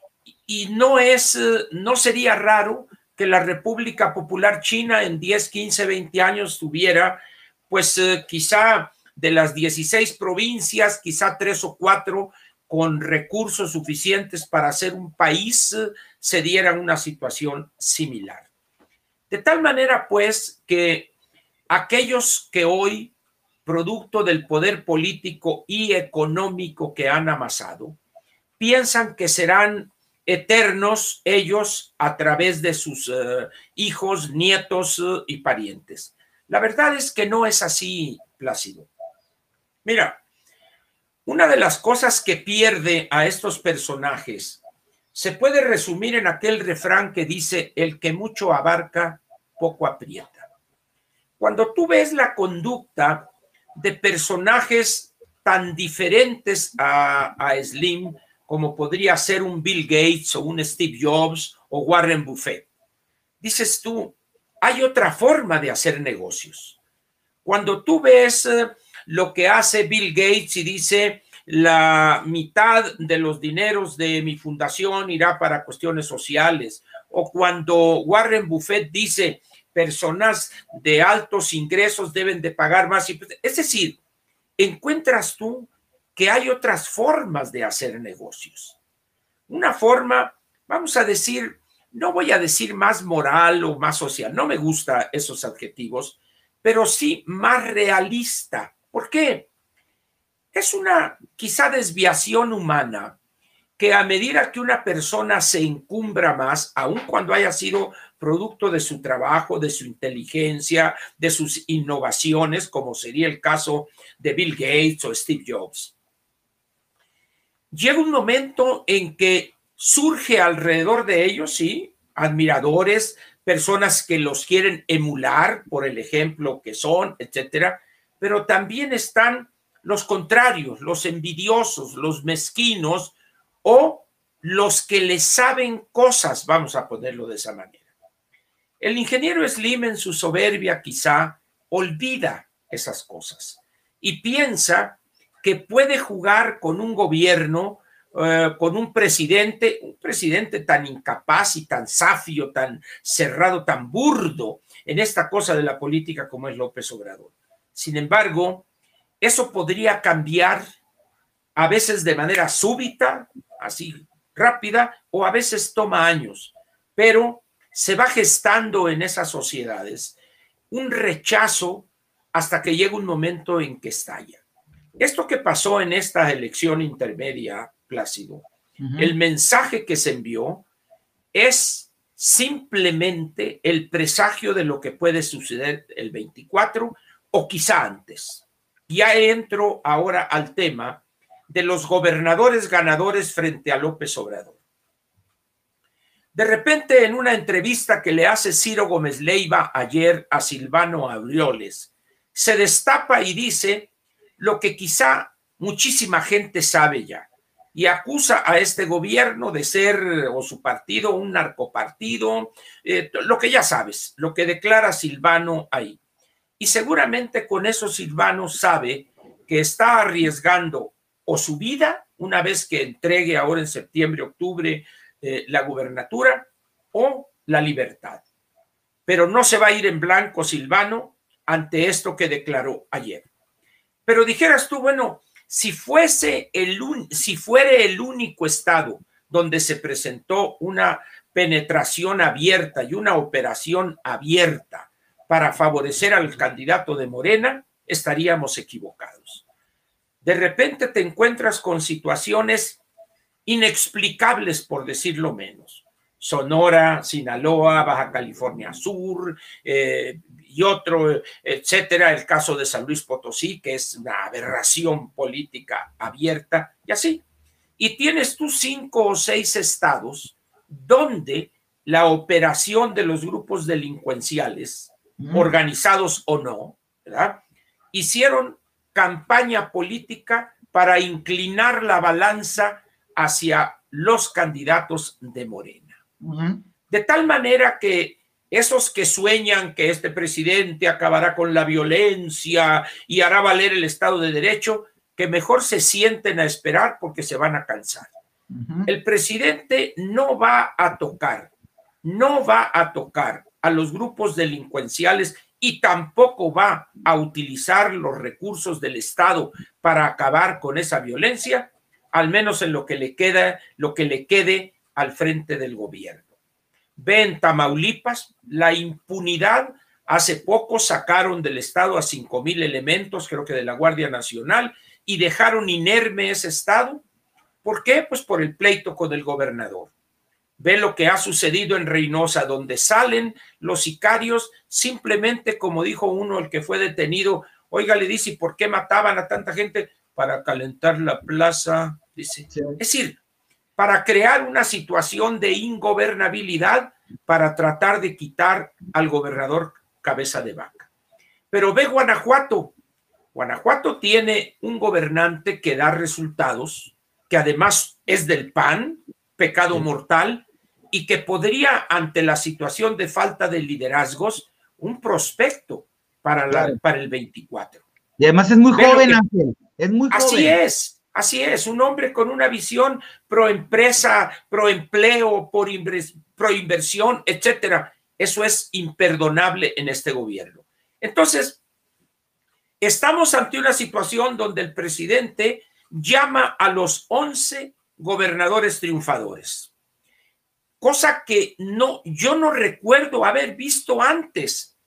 no es, no sería raro que la República Popular China en 10, 15, 20 años tuviera, pues eh, quizá de las 16 provincias, quizá tres o cuatro con recursos suficientes para ser un país, se diera una situación similar. De tal manera, pues, que aquellos que hoy, producto del poder político y económico que han amasado, piensan que serán eternos ellos a través de sus eh, hijos, nietos eh, y parientes. La verdad es que no es así, Plácido. Mira, una de las cosas que pierde a estos personajes se puede resumir en aquel refrán que dice, el que mucho abarca, poco aprieta. Cuando tú ves la conducta de personajes tan diferentes a, Slim, como podría ser un Bill Gates o un Steve Jobs o Warren Buffett. Dices tú, hay otra forma de hacer negocios. Cuando tú ves eh, lo que hace Bill Gates y dice, la mitad de los dineros de mi fundación irá para cuestiones sociales, o cuando Warren Buffett dice, personas de altos ingresos deben de pagar más. Es decir, encuentras tú que hay otras formas de hacer negocios. Una forma, vamos a decir, no voy a decir más moral o más social, no me gustan esos adjetivos, pero sí más realista. ¿Por qué? Es una quizá desviación humana que a medida que una persona se encumbra más, aun cuando haya sido producto de su trabajo, de su inteligencia, de sus innovaciones, como sería el caso de Bill Gates o Steve Jobs, llega un momento en que surge alrededor de ellos, sí, admiradores, personas que los quieren emular por el ejemplo que son, etcétera, pero también están los contrarios, los envidiosos, los mezquinos o los que le saben cosas, vamos a ponerlo de esa manera. El ingeniero Slim en su soberbia quizá olvida esas cosas y piensa que puede jugar con un gobierno, eh, con un presidente, un presidente tan incapaz y tan safio, tan cerrado, tan burdo en esta cosa de la política como es López Obrador. Sin embargo, eso podría cambiar a veces de manera súbita, así rápida, o a veces toma años, pero se va gestando en esas sociedades un rechazo hasta que llega un momento en que estalla. Esto que pasó en esta elección intermedia, Plácido, el mensaje que se envió es simplemente el presagio de lo que puede suceder el 24 o quizá antes. Ya entro ahora al tema de los gobernadores ganadores frente a López Obrador. De repente, en una entrevista que le hace Ciro Gómez Leiva ayer a Silvano Aureoles, se destapa y dice lo que quizá muchísima gente sabe ya. Y acusa a este gobierno de ser o su partido un narcopartido, eh, lo que ya sabes, lo que declara Silvano ahí. Y seguramente con eso Silvano sabe que está arriesgando o su vida una vez que entregue ahora en septiembre, octubre eh, la gubernatura o la libertad. Pero no se va a ir en blanco Silvano ante esto que declaró ayer. Pero dijeras tú, bueno, si fuese el si fuere el único estado donde se presentó una penetración abierta y una operación abierta para favorecer al candidato de Morena, estaríamos equivocados. De repente te encuentras con situaciones inexplicables, por decirlo menos. Sonora, Sinaloa, Baja California Sur eh, y otro, etcétera. El caso de San Luis Potosí, que es una aberración política abierta, y así. Y tienes tú cinco o seis estados donde la operación de los grupos delincuenciales, organizados o no, ¿verdad? hicieron campaña política para inclinar la balanza hacia los candidatos de Morena. De tal manera que esos que sueñan que este presidente acabará con la violencia y hará valer el Estado de Derecho, que mejor se sienten a esperar porque se van a cansar. El presidente no va a tocar, no va a tocar a los grupos delincuenciales y tampoco va a utilizar los recursos del Estado para acabar con esa violencia, al menos en lo que le queda, lo que le quede al frente del gobierno. Ve en Tamaulipas la impunidad. Hace poco sacaron del Estado a cinco mil elementos, creo que de la Guardia Nacional, y dejaron inerme ese Estado. ¿Por qué? Pues por el pleito con el gobernador. Ve lo que ha sucedido en Reynosa, donde salen los sicarios simplemente, como dijo uno, el que fue detenido, oiga, le dice, ¿y por qué mataban a tanta gente? Para calentar la plaza, dice. Es decir, para crear una situación de ingobernabilidad para tratar de quitar al gobernador cabeza de vaca. Pero ve Guanajuato. Guanajuato tiene un gobernante que da resultados, que además es del PAN, pecado mortal, y que podría, ante la situación de falta de liderazgos, un prospecto para, la, para el 24. Y además es muy joven, Ángel. Es muy joven. Así es, así es. Un hombre con una visión pro empresa, pro empleo, por pro inversión, etcétera. Eso es imperdonable en este gobierno. Entonces, estamos ante una situación donde el presidente llama a los 11 gobernadores triunfadores cosa que no, yo no recuerdo haber visto antes.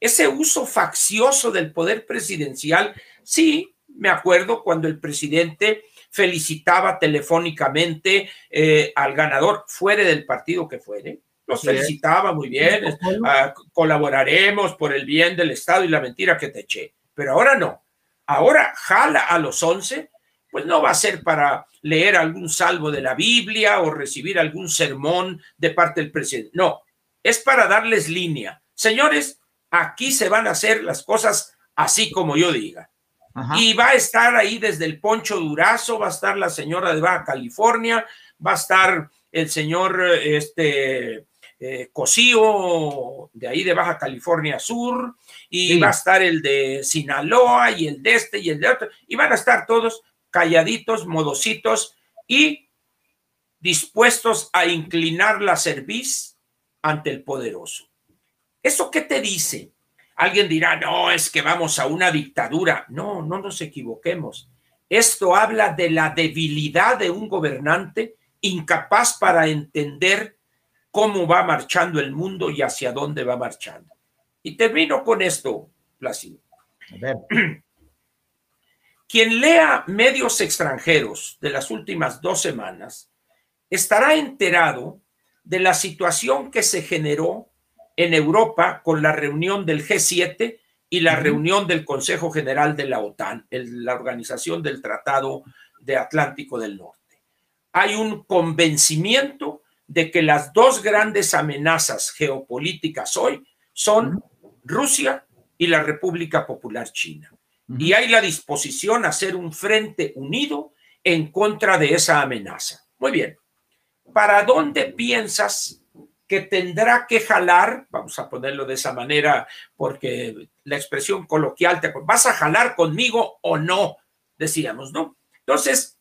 Ese uso faccioso del poder presidencial, sí, me acuerdo cuando el presidente felicitaba telefónicamente eh, al ganador, fuere del partido que fuere. Los felicitaba muy bien, ah, colaboraremos por el bien del Estado y la mentira que te eché. Pero ahora no. Ahora jala a los once pues no va a ser para leer algún salvo de la Biblia o recibir algún sermón de parte del presidente. No, es para darles línea. Señores, aquí se van a hacer las cosas así como yo diga. Y va a estar ahí desde el Poncho Durazo, va a estar la señora de Baja California, va a estar el señor este, eh, Cosío de ahí de Baja California Sur, y va a estar el de Sinaloa y el de este y el de otro, y van a estar todos calladitos, modositos y dispuestos a inclinar la cerviz ante el poderoso. ¿Eso qué te dice? Alguien dirá, no, es que vamos a una dictadura. No, no nos equivoquemos. Esto habla de la debilidad de un gobernante incapaz para entender cómo va marchando el mundo y hacia dónde va marchando. Y termino con esto, Plácido. A ver. Quien lea medios extranjeros de las últimas dos semanas estará enterado de la situación que se generó en Europa con la reunión del G7 y la reunión del Consejo General de la OTAN, la organización del Tratado de Atlántico del Norte. Hay un convencimiento de que las dos grandes amenazas geopolíticas hoy son Rusia y la República Popular China y hay la disposición a hacer un frente unido en contra de esa amenaza. Muy bien. ¿Para dónde piensas que tendrá que jalar? Vamos a ponerlo de esa manera porque la expresión coloquial, te, ¿vas a jalar conmigo o no? Decíamos, ¿no? Entonces,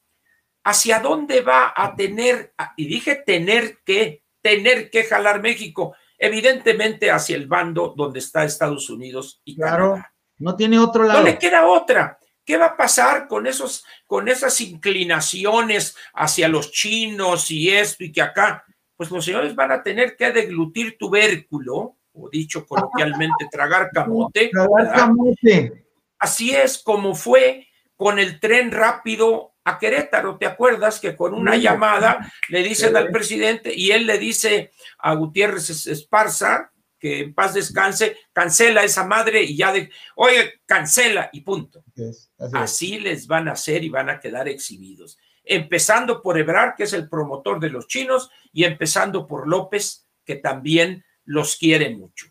¿hacia dónde va a tener, y dije tener que, tener que jalar México? Evidentemente hacia el bando donde está Estados Unidos y claro, No tiene otro lado. No le queda otra. ¿Qué va a pasar con, esos, con esas inclinaciones hacia los chinos y esto y que acá? Pues los señores van a tener que deglutir tubérculo, o dicho coloquialmente, tragar camote. Tragar camote. Así es como fue con el tren rápido a Querétaro. ¿Te acuerdas que con una llamada le dicen al presidente y él le dice a Gutiérrez Esparza, que en paz descanse, cancela esa madre y ya de, oye, cancela y punto. así, les van a hacer y van a quedar exhibidos. Empezando por Ebrar, que es el promotor de los chinos, y empezando por López, que también los quiere mucho.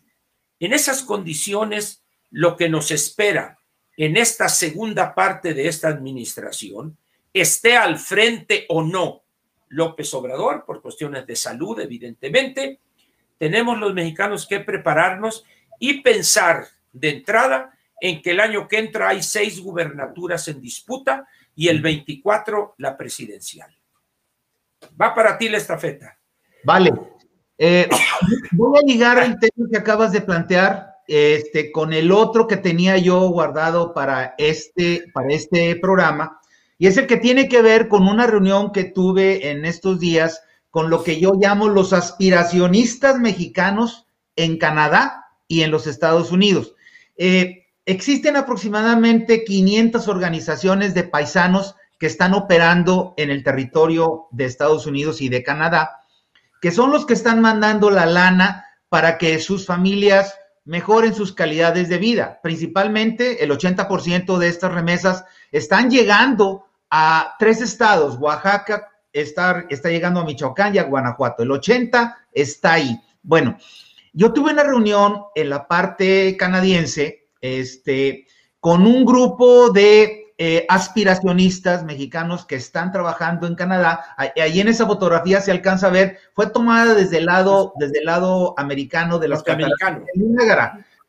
En esas condiciones, lo que nos espera en esta segunda parte de esta administración, esté al frente o no López Obrador, por cuestiones de salud, evidentemente, tenemos los mexicanos que prepararnos y pensar de entrada en que el año que entra hay seis gubernaturas en disputa y el 24 la presidencial. Va para ti la estafeta. Vale. Eh, voy a ligar el tema que acabas de plantear este, con el otro que tenía yo guardado para este, para este programa, y es el que tiene que ver con una reunión que tuve en estos días con lo que yo llamo los aspiracionistas mexicanos en Canadá y en los Estados Unidos. Eh, existen aproximadamente 500 organizaciones de paisanos que están operando en el territorio de Estados Unidos y de Canadá, que son los que están mandando la lana para que sus familias mejoren sus calidades de vida. Principalmente el 80% de estas remesas están llegando a tres estados, Oaxaca, está, está llegando a Michoacán y a Guanajuato. El 80 está ahí. Bueno, yo tuve una reunión en la parte canadiense, este, con un grupo de eh, aspiracionistas mexicanos que están trabajando en Canadá. Ahí en esa fotografía se alcanza a ver, fue tomada desde el lado, desde el lado americano de las cataratas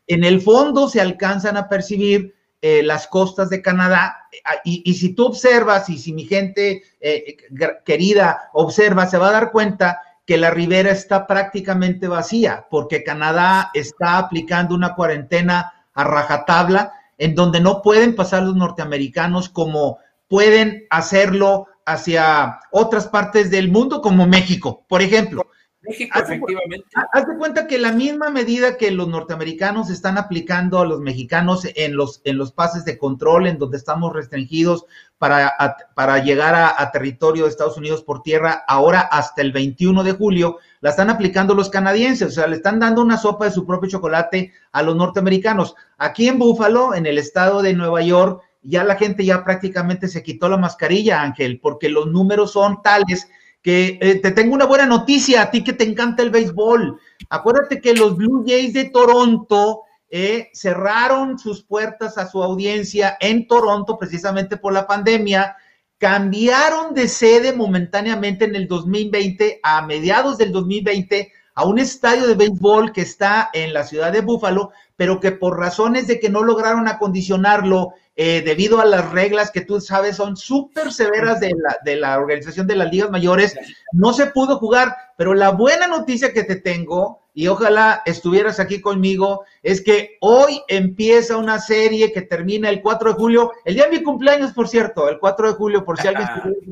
En el fondo se alcanzan a percibir eh, las costas de Canadá. Y, si tú observas, y si mi gente eh, querida observa, se va a dar cuenta que la ribera está prácticamente vacía, porque Canadá está aplicando una cuarentena a rajatabla, en donde no pueden pasar los norteamericanos como pueden hacerlo hacia otras partes del mundo, como México, por ejemplo. México, efectivamente. Haz de cuenta que la misma medida que los norteamericanos están aplicando a los mexicanos en los, en los pases de control, en donde estamos restringidos para, para llegar a, territorio de Estados Unidos por tierra, ahora hasta el 21 de julio, la están aplicando los canadienses, o sea, le están dando una sopa de su propio chocolate a los norteamericanos. Aquí en Búfalo, en el estado de Nueva York, ya la gente ya prácticamente se quitó la mascarilla, Ángel, porque los números son tales que eh, te tengo una buena noticia a ti que te encanta el béisbol. Acuérdate que los Blue Jays de Toronto eh, cerraron sus puertas a su audiencia en Toronto precisamente por la pandemia, cambiaron de sede momentáneamente en el 2020 a mediados del 2020 a un estadio de béisbol que está en la ciudad de Búfalo, pero que por razones de que no lograron acondicionarlo eh, debido a las reglas que tú sabes son súper severas de la, de la organización de las ligas mayores, no se pudo jugar. Pero la buena noticia que te tengo, y ojalá estuvieras aquí conmigo, es que hoy empieza una serie que termina el 4 de julio, el día de mi cumpleaños, por cierto, el 4 de julio, por si alguien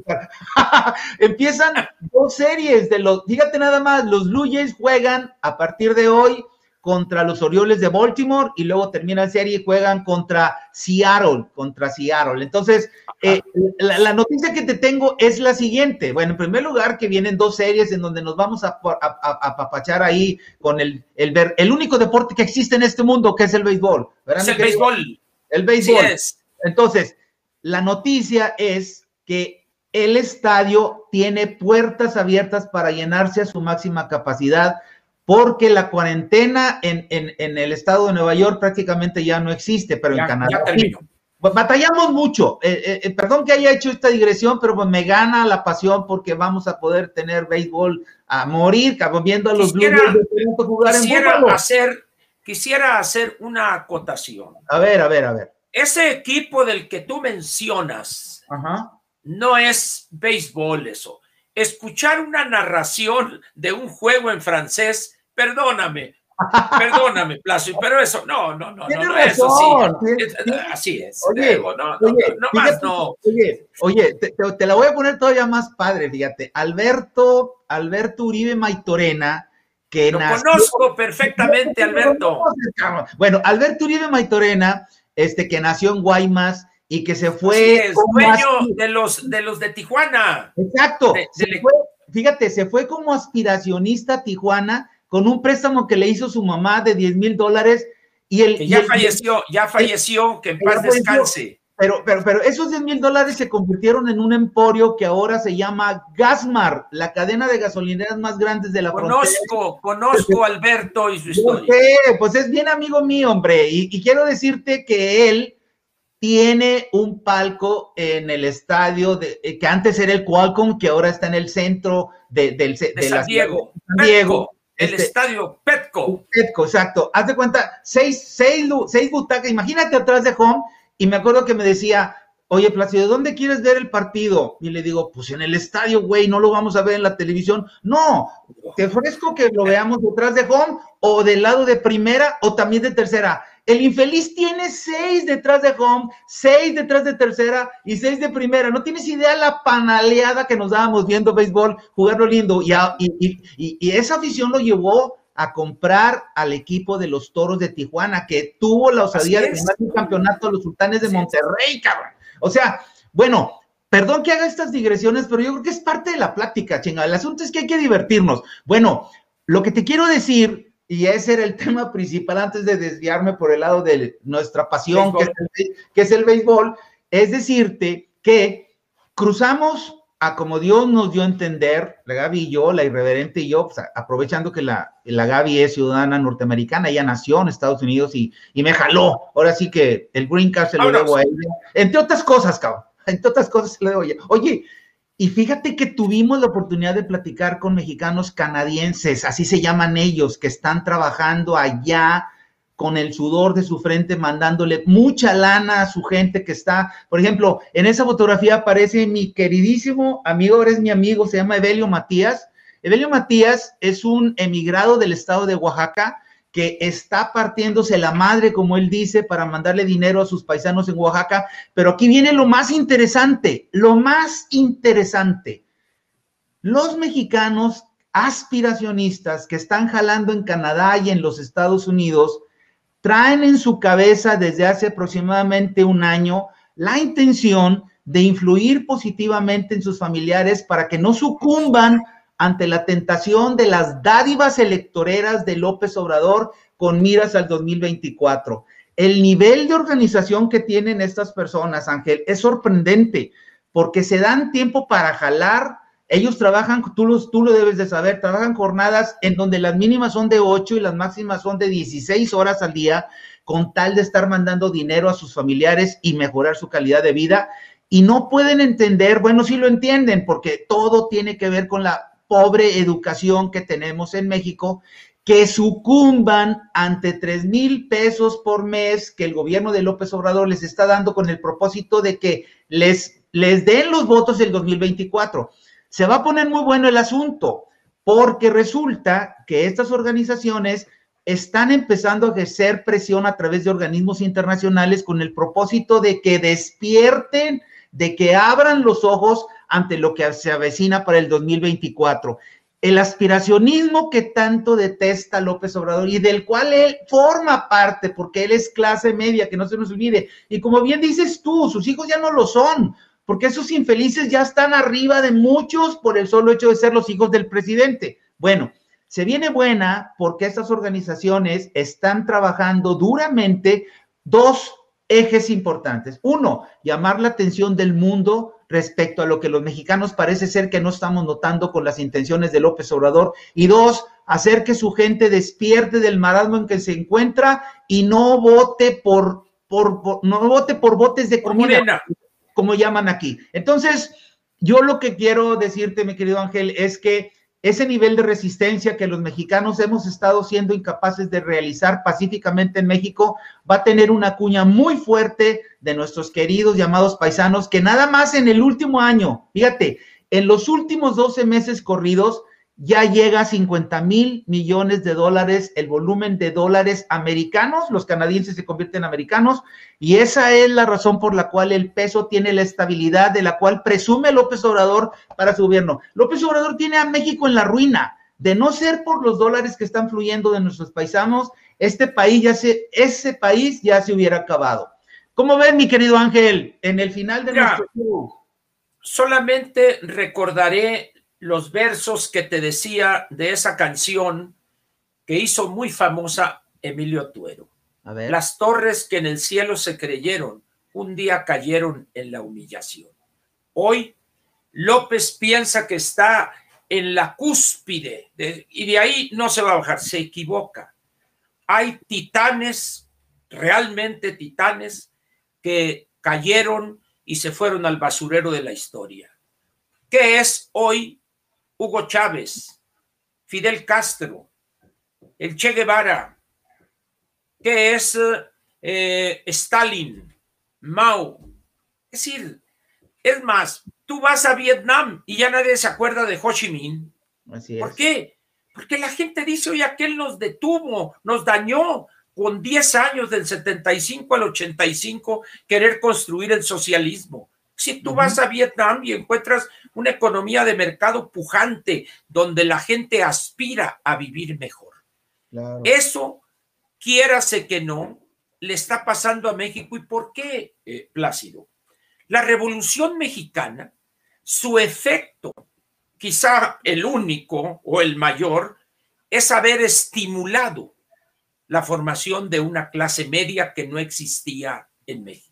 Empiezan dos series de los, fíjate nada más, los Blue Jays juegan a partir de hoy contra los Orioles de Baltimore y luego termina la serie y juegan contra Seattle, contra Seattle. Entonces, eh, la, noticia que te tengo es la siguiente. Bueno, en primer lugar, que vienen dos series en donde nos vamos a apapachar ahí con el, el, el único deporte que existe en este mundo, que es el béisbol. Es el béisbol. El béisbol. Entonces, la noticia es que el estadio tiene puertas abiertas para llenarse a su máxima capacidad porque la cuarentena en, el estado de Nueva York prácticamente ya no existe, pero en Canadá. batallamos mucho. Eh, eh, perdón que haya hecho esta digresión, pero pues me gana la pasión porque vamos a poder tener béisbol a morir, viendo a los quisiera, jugar quisiera hacer, quisiera hacer una acotación. A ver, a ver, a ver. Ese equipo del que tú mencionas no es béisbol eso. Escuchar una narración de un juego en francés, perdóname, Perdóname, Placio, pero eso, no, no, no, no, es así. Así es. Oye, no, no, no, más no. Oye, oye te, la voy a poner todavía más padre, fíjate. Alberto, Alberto Uribe Maitorena, que Lo conozco perfectamente, Alberto. Bueno, Alberto Uribe Maitorena, este, que nació en Guaymas y que se fue. Es, dueño de los, de los de Tijuana. Exacto. fíjate, se fue como aspiracionista a Tijuana con un préstamo que le hizo su mamá de 10 mil dólares y el... Que ya falleció, ya falleció, que en paz descanse. Pero, pero, pero esos 10 mil dólares se convirtieron en un emporio que ahora se llama Gasmar, la cadena de gasolineras más grandes de la conozco, Conozco, a Alberto y su historia. Pues es bien amigo mío, hombre, y, quiero decirte que él tiene un palco en el estadio de, eh, que antes era el Qualcomm, que ahora está en el centro de, del, de, San Diego. San Diego. El este, estadio Petco. Petco, exacto. Haz de cuenta, seis, seis, seis butacas, imagínate atrás de home, y me acuerdo que me decía, oye, Placido, ¿dónde quieres ver el partido? Y le digo, pues en el estadio, güey, no lo vamos a ver en la televisión. No, te ofrezco que lo veamos detrás de home o del lado de primera o también de tercera. El infeliz tiene seis detrás de home, seis detrás de tercera y seis de primera. No tienes idea la panaleada que nos dábamos viendo béisbol, jugarlo lindo. Y, y, y, esa afición lo llevó a comprar al equipo de los toros de Tijuana, que tuvo la osadía de ganar un campeonato a los sultanes de Monterrey, cabrón. O sea, bueno, perdón que haga estas digresiones, pero yo creo que es parte de la plática, chingada. El asunto es que hay que divertirnos. Bueno, lo que te quiero decir y ese era el tema principal antes de desviarme por el lado de nuestra pasión, que es, el, béisbol, es decirte que cruzamos a como Dios nos dio a entender, la Gaby y yo, la irreverente y yo, pues, aprovechando que la, la Gaby es ciudadana norteamericana, ella nació en Estados Unidos y, y me jaló. Ahora sí que el green card se lo debo a ella. Entre otras cosas, cabrón. Entre otras cosas se lo debo a ella. Oye, y fíjate que tuvimos la oportunidad de platicar con mexicanos canadienses, así se llaman ellos, que están trabajando allá con el sudor de su frente, mandándole mucha lana a su gente que está, por ejemplo, en esa fotografía aparece mi queridísimo amigo, ahora es mi amigo, se llama Evelio Matías. Evelio Matías es un emigrado del estado de Oaxaca que está partiéndose la madre, como él dice, para mandarle dinero a sus paisanos en Oaxaca. Pero aquí viene lo más interesante, lo más interesante. Los mexicanos aspiracionistas que están jalando en Canadá y en los Estados Unidos traen en su cabeza desde hace aproximadamente un año la intención de influir positivamente en sus familiares para que no sucumban ante la tentación de las dádivas electoreras de López Obrador con miras al 2024. El nivel de organización que tienen estas personas, Ángel, es sorprendente porque se dan tiempo para jalar. Ellos trabajan, tú, tú lo debes de saber, trabajan jornadas en donde las mínimas son de 8 y las máximas son de 16 horas al día, con tal de estar mandando dinero a sus familiares y mejorar su calidad de vida. Y no pueden entender, bueno, sí lo entienden, porque todo tiene que ver con la pobre educación que tenemos en México, que sucumban ante tres mil pesos por mes que el gobierno de López Obrador les está dando con el propósito de que les, les den los votos del 2024. Se va a poner muy bueno el asunto, porque resulta que estas organizaciones están empezando a ejercer presión a través de organismos internacionales con el propósito de que despierten, de que abran los ojos ante lo que se avecina para el 2024. El aspiracionismo que tanto detesta López Obrador y del cual él forma parte, porque él es clase media, que no se nos olvide. Y como bien dices tú, sus hijos ya no lo son, porque esos infelices ya están arriba de muchos por el solo hecho de ser los hijos del presidente. Bueno, se viene buena porque estas organizaciones están trabajando duramente dos ejes importantes. Uno, llamar la atención del mundo respecto a lo que los mexicanos parece ser que no estamos notando con las intenciones de López Obrador. Y dos, hacer que su gente despierte del marasmo en que se encuentra y no vote por, por, no vote por botes de comida, como llaman aquí. Entonces, yo lo que quiero decirte, mi querido Ángel, es que ese nivel de resistencia que los mexicanos hemos estado siendo incapaces de realizar pacíficamente en México va a tener una cuña muy fuerte de nuestros queridos llamados paisanos que nada más en el último año, fíjate, en los últimos 12 meses corridos, ya llega a 50 mil millones de dólares el volumen de dólares americanos, los canadienses se convierten en americanos, y esa es la razón por la cual el peso tiene la estabilidad de la cual presume López Obrador para su gobierno. López Obrador tiene a México en la ruina. De no ser por los dólares que están fluyendo de nuestros paisanos, este país ya se, ese país ya se hubiera acabado. ¿Cómo ven, mi querido Ángel, en el final de nuestro Solamente recordaré los versos que te decía de esa canción que hizo muy famosa Emilio Tuero. Las torres que en el cielo se creyeron, un día cayeron en la humillación. Hoy López piensa que está en la cúspide y de ahí no se va a bajar, se equivoca. Hay titanes, realmente titanes, que cayeron y se fueron al basurero de la historia. ¿Qué es hoy Hugo Chávez, Fidel Castro, el Che Guevara, que es eh, Stalin, Mao. Es decir, es más, tú vas a Vietnam y ya nadie se acuerda de Ho Chi Minh. ¿Por qué? Porque la gente dice, oye, aquel nos detuvo, nos dañó con 10 años del 75 al 85 querer construir el socialismo. Si tú vas a Vietnam y encuentras una economía de mercado pujante donde la gente aspira a vivir mejor. Eso, quiérase que no, le está pasando a México. ¿Y por qué, eh, Plácido? La Revolución Mexicana, su efecto, quizá el único o el mayor, es haber estimulado la formación de una clase media que no existía en México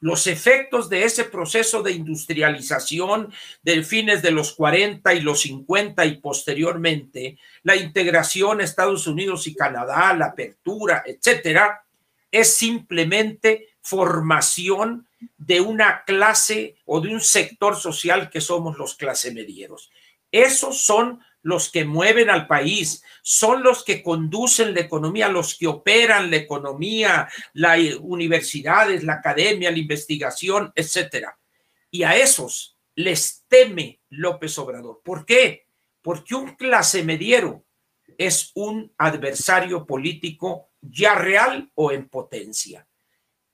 los efectos de ese proceso de industrialización de fines de los 40 y los 50 y posteriormente, la integración Estados Unidos y Canadá, la apertura, etcétera, es simplemente formación de una clase o de un sector social que somos los clase medieros. Esos son los que mueven al país, son los que conducen la economía, los que operan la economía, las universidades, la academia, la investigación, etcétera. Y a esos les teme López Obrador. ¿Por qué? Porque un clase mediero es un adversario político ya real o en potencia.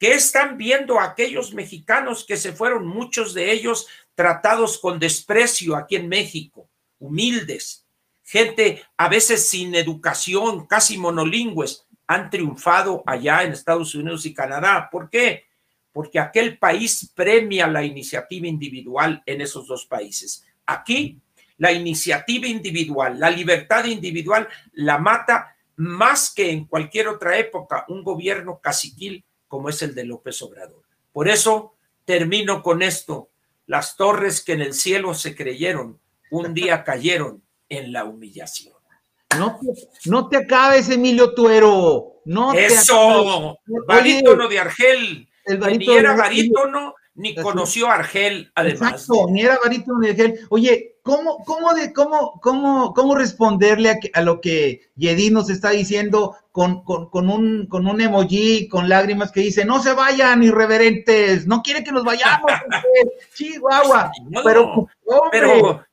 ¿Qué están viendo aquellos mexicanos que se fueron, muchos de ellos tratados con desprecio aquí en México? humildes, gente a veces sin educación, casi monolingües, han triunfado allá en Estados Unidos y Canadá. ¿Por qué? Porque aquel país premia la iniciativa individual en esos dos países. Aquí, la iniciativa individual, la libertad individual la mata más que en cualquier otra época un gobierno caciquil como es el de López Obrador. Por eso termino con esto. Las torres que en el cielo se creyeron un día cayeron en la humillación. No te, no te acabes, Emilio Tuero. No Eso, barítono de Argel. ni era barítono, ni conoció a Argel, además. Exacto, ni era barítono de Argel. Oye, ¿cómo, cómo, de, cómo, cómo, cómo responderle a, lo que Yedid nos está diciendo con, con, un, con un emoji, con lágrimas que dice, no se vayan, irreverentes, no quiere que nos vayamos, Chihuahua. pero, pero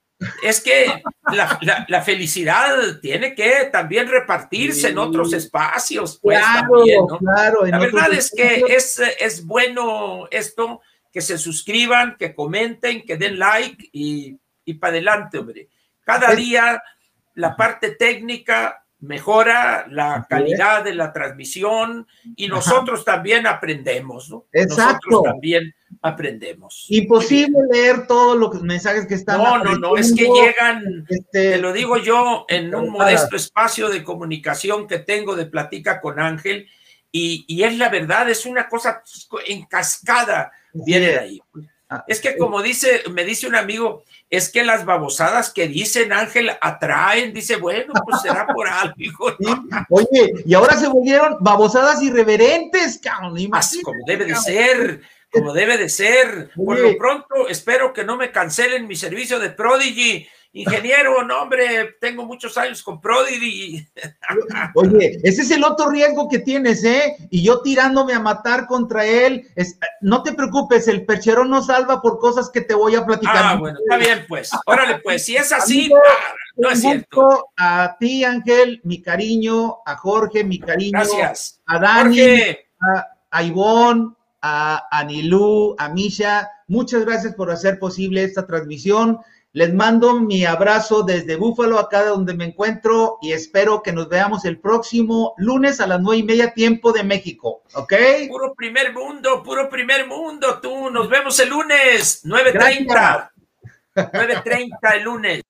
es que la, felicidad tiene que también repartirse en otros espacios. Pues, claro, claro. La verdad es que es, es bueno esto, que se suscriban, que comenten, que den like y, y para adelante, hombre. Cada día la parte técnica mejora la calidad de la transmisión y nosotros también aprendemos, ¿no? Exacto. Nosotros también aprendemos. Imposible leer todos los mensajes que están. No, no, no, es que llegan, este, te lo digo yo, en un modesto espacio de comunicación que tengo de Platica con Ángel, y, es la verdad, es una cosa en cascada, viene de ahí. Ah, es que como dice, me dice un amigo, es que las babosadas que dicen Ángel atraen, dice, bueno, pues será por algo. Oye, y ahora se volvieron babosadas irreverentes, cabrón. Como debe de ser, como debe de ser. Por lo pronto, espero que no me cancelen mi servicio de Prodigy Ingeniero, no, hombre, tengo muchos años con Prodigy. Oye, ese es el otro riesgo que tienes, ¿eh? Y yo tirándome a matar contra él. no te preocupes, el percherón no salva por cosas que te voy a platicar. Ah, bueno, está bien, pues. Órale, pues, si es así, ah, no es cierto. A ti, Ángel, mi cariño, a Jorge, mi cariño. Gracias. A Dani, a, a Ivonne, a Anilú, a Misha. Muchas gracias por hacer posible esta transmisión. Les mando mi abrazo desde Búfalo, acá donde me encuentro, y espero que nos veamos el próximo lunes a las nueve y media tiempo de México, ¿ok? Puro primer mundo, puro primer mundo, tú. Nos vemos el lunes, 9.30. 9.30 el lunes.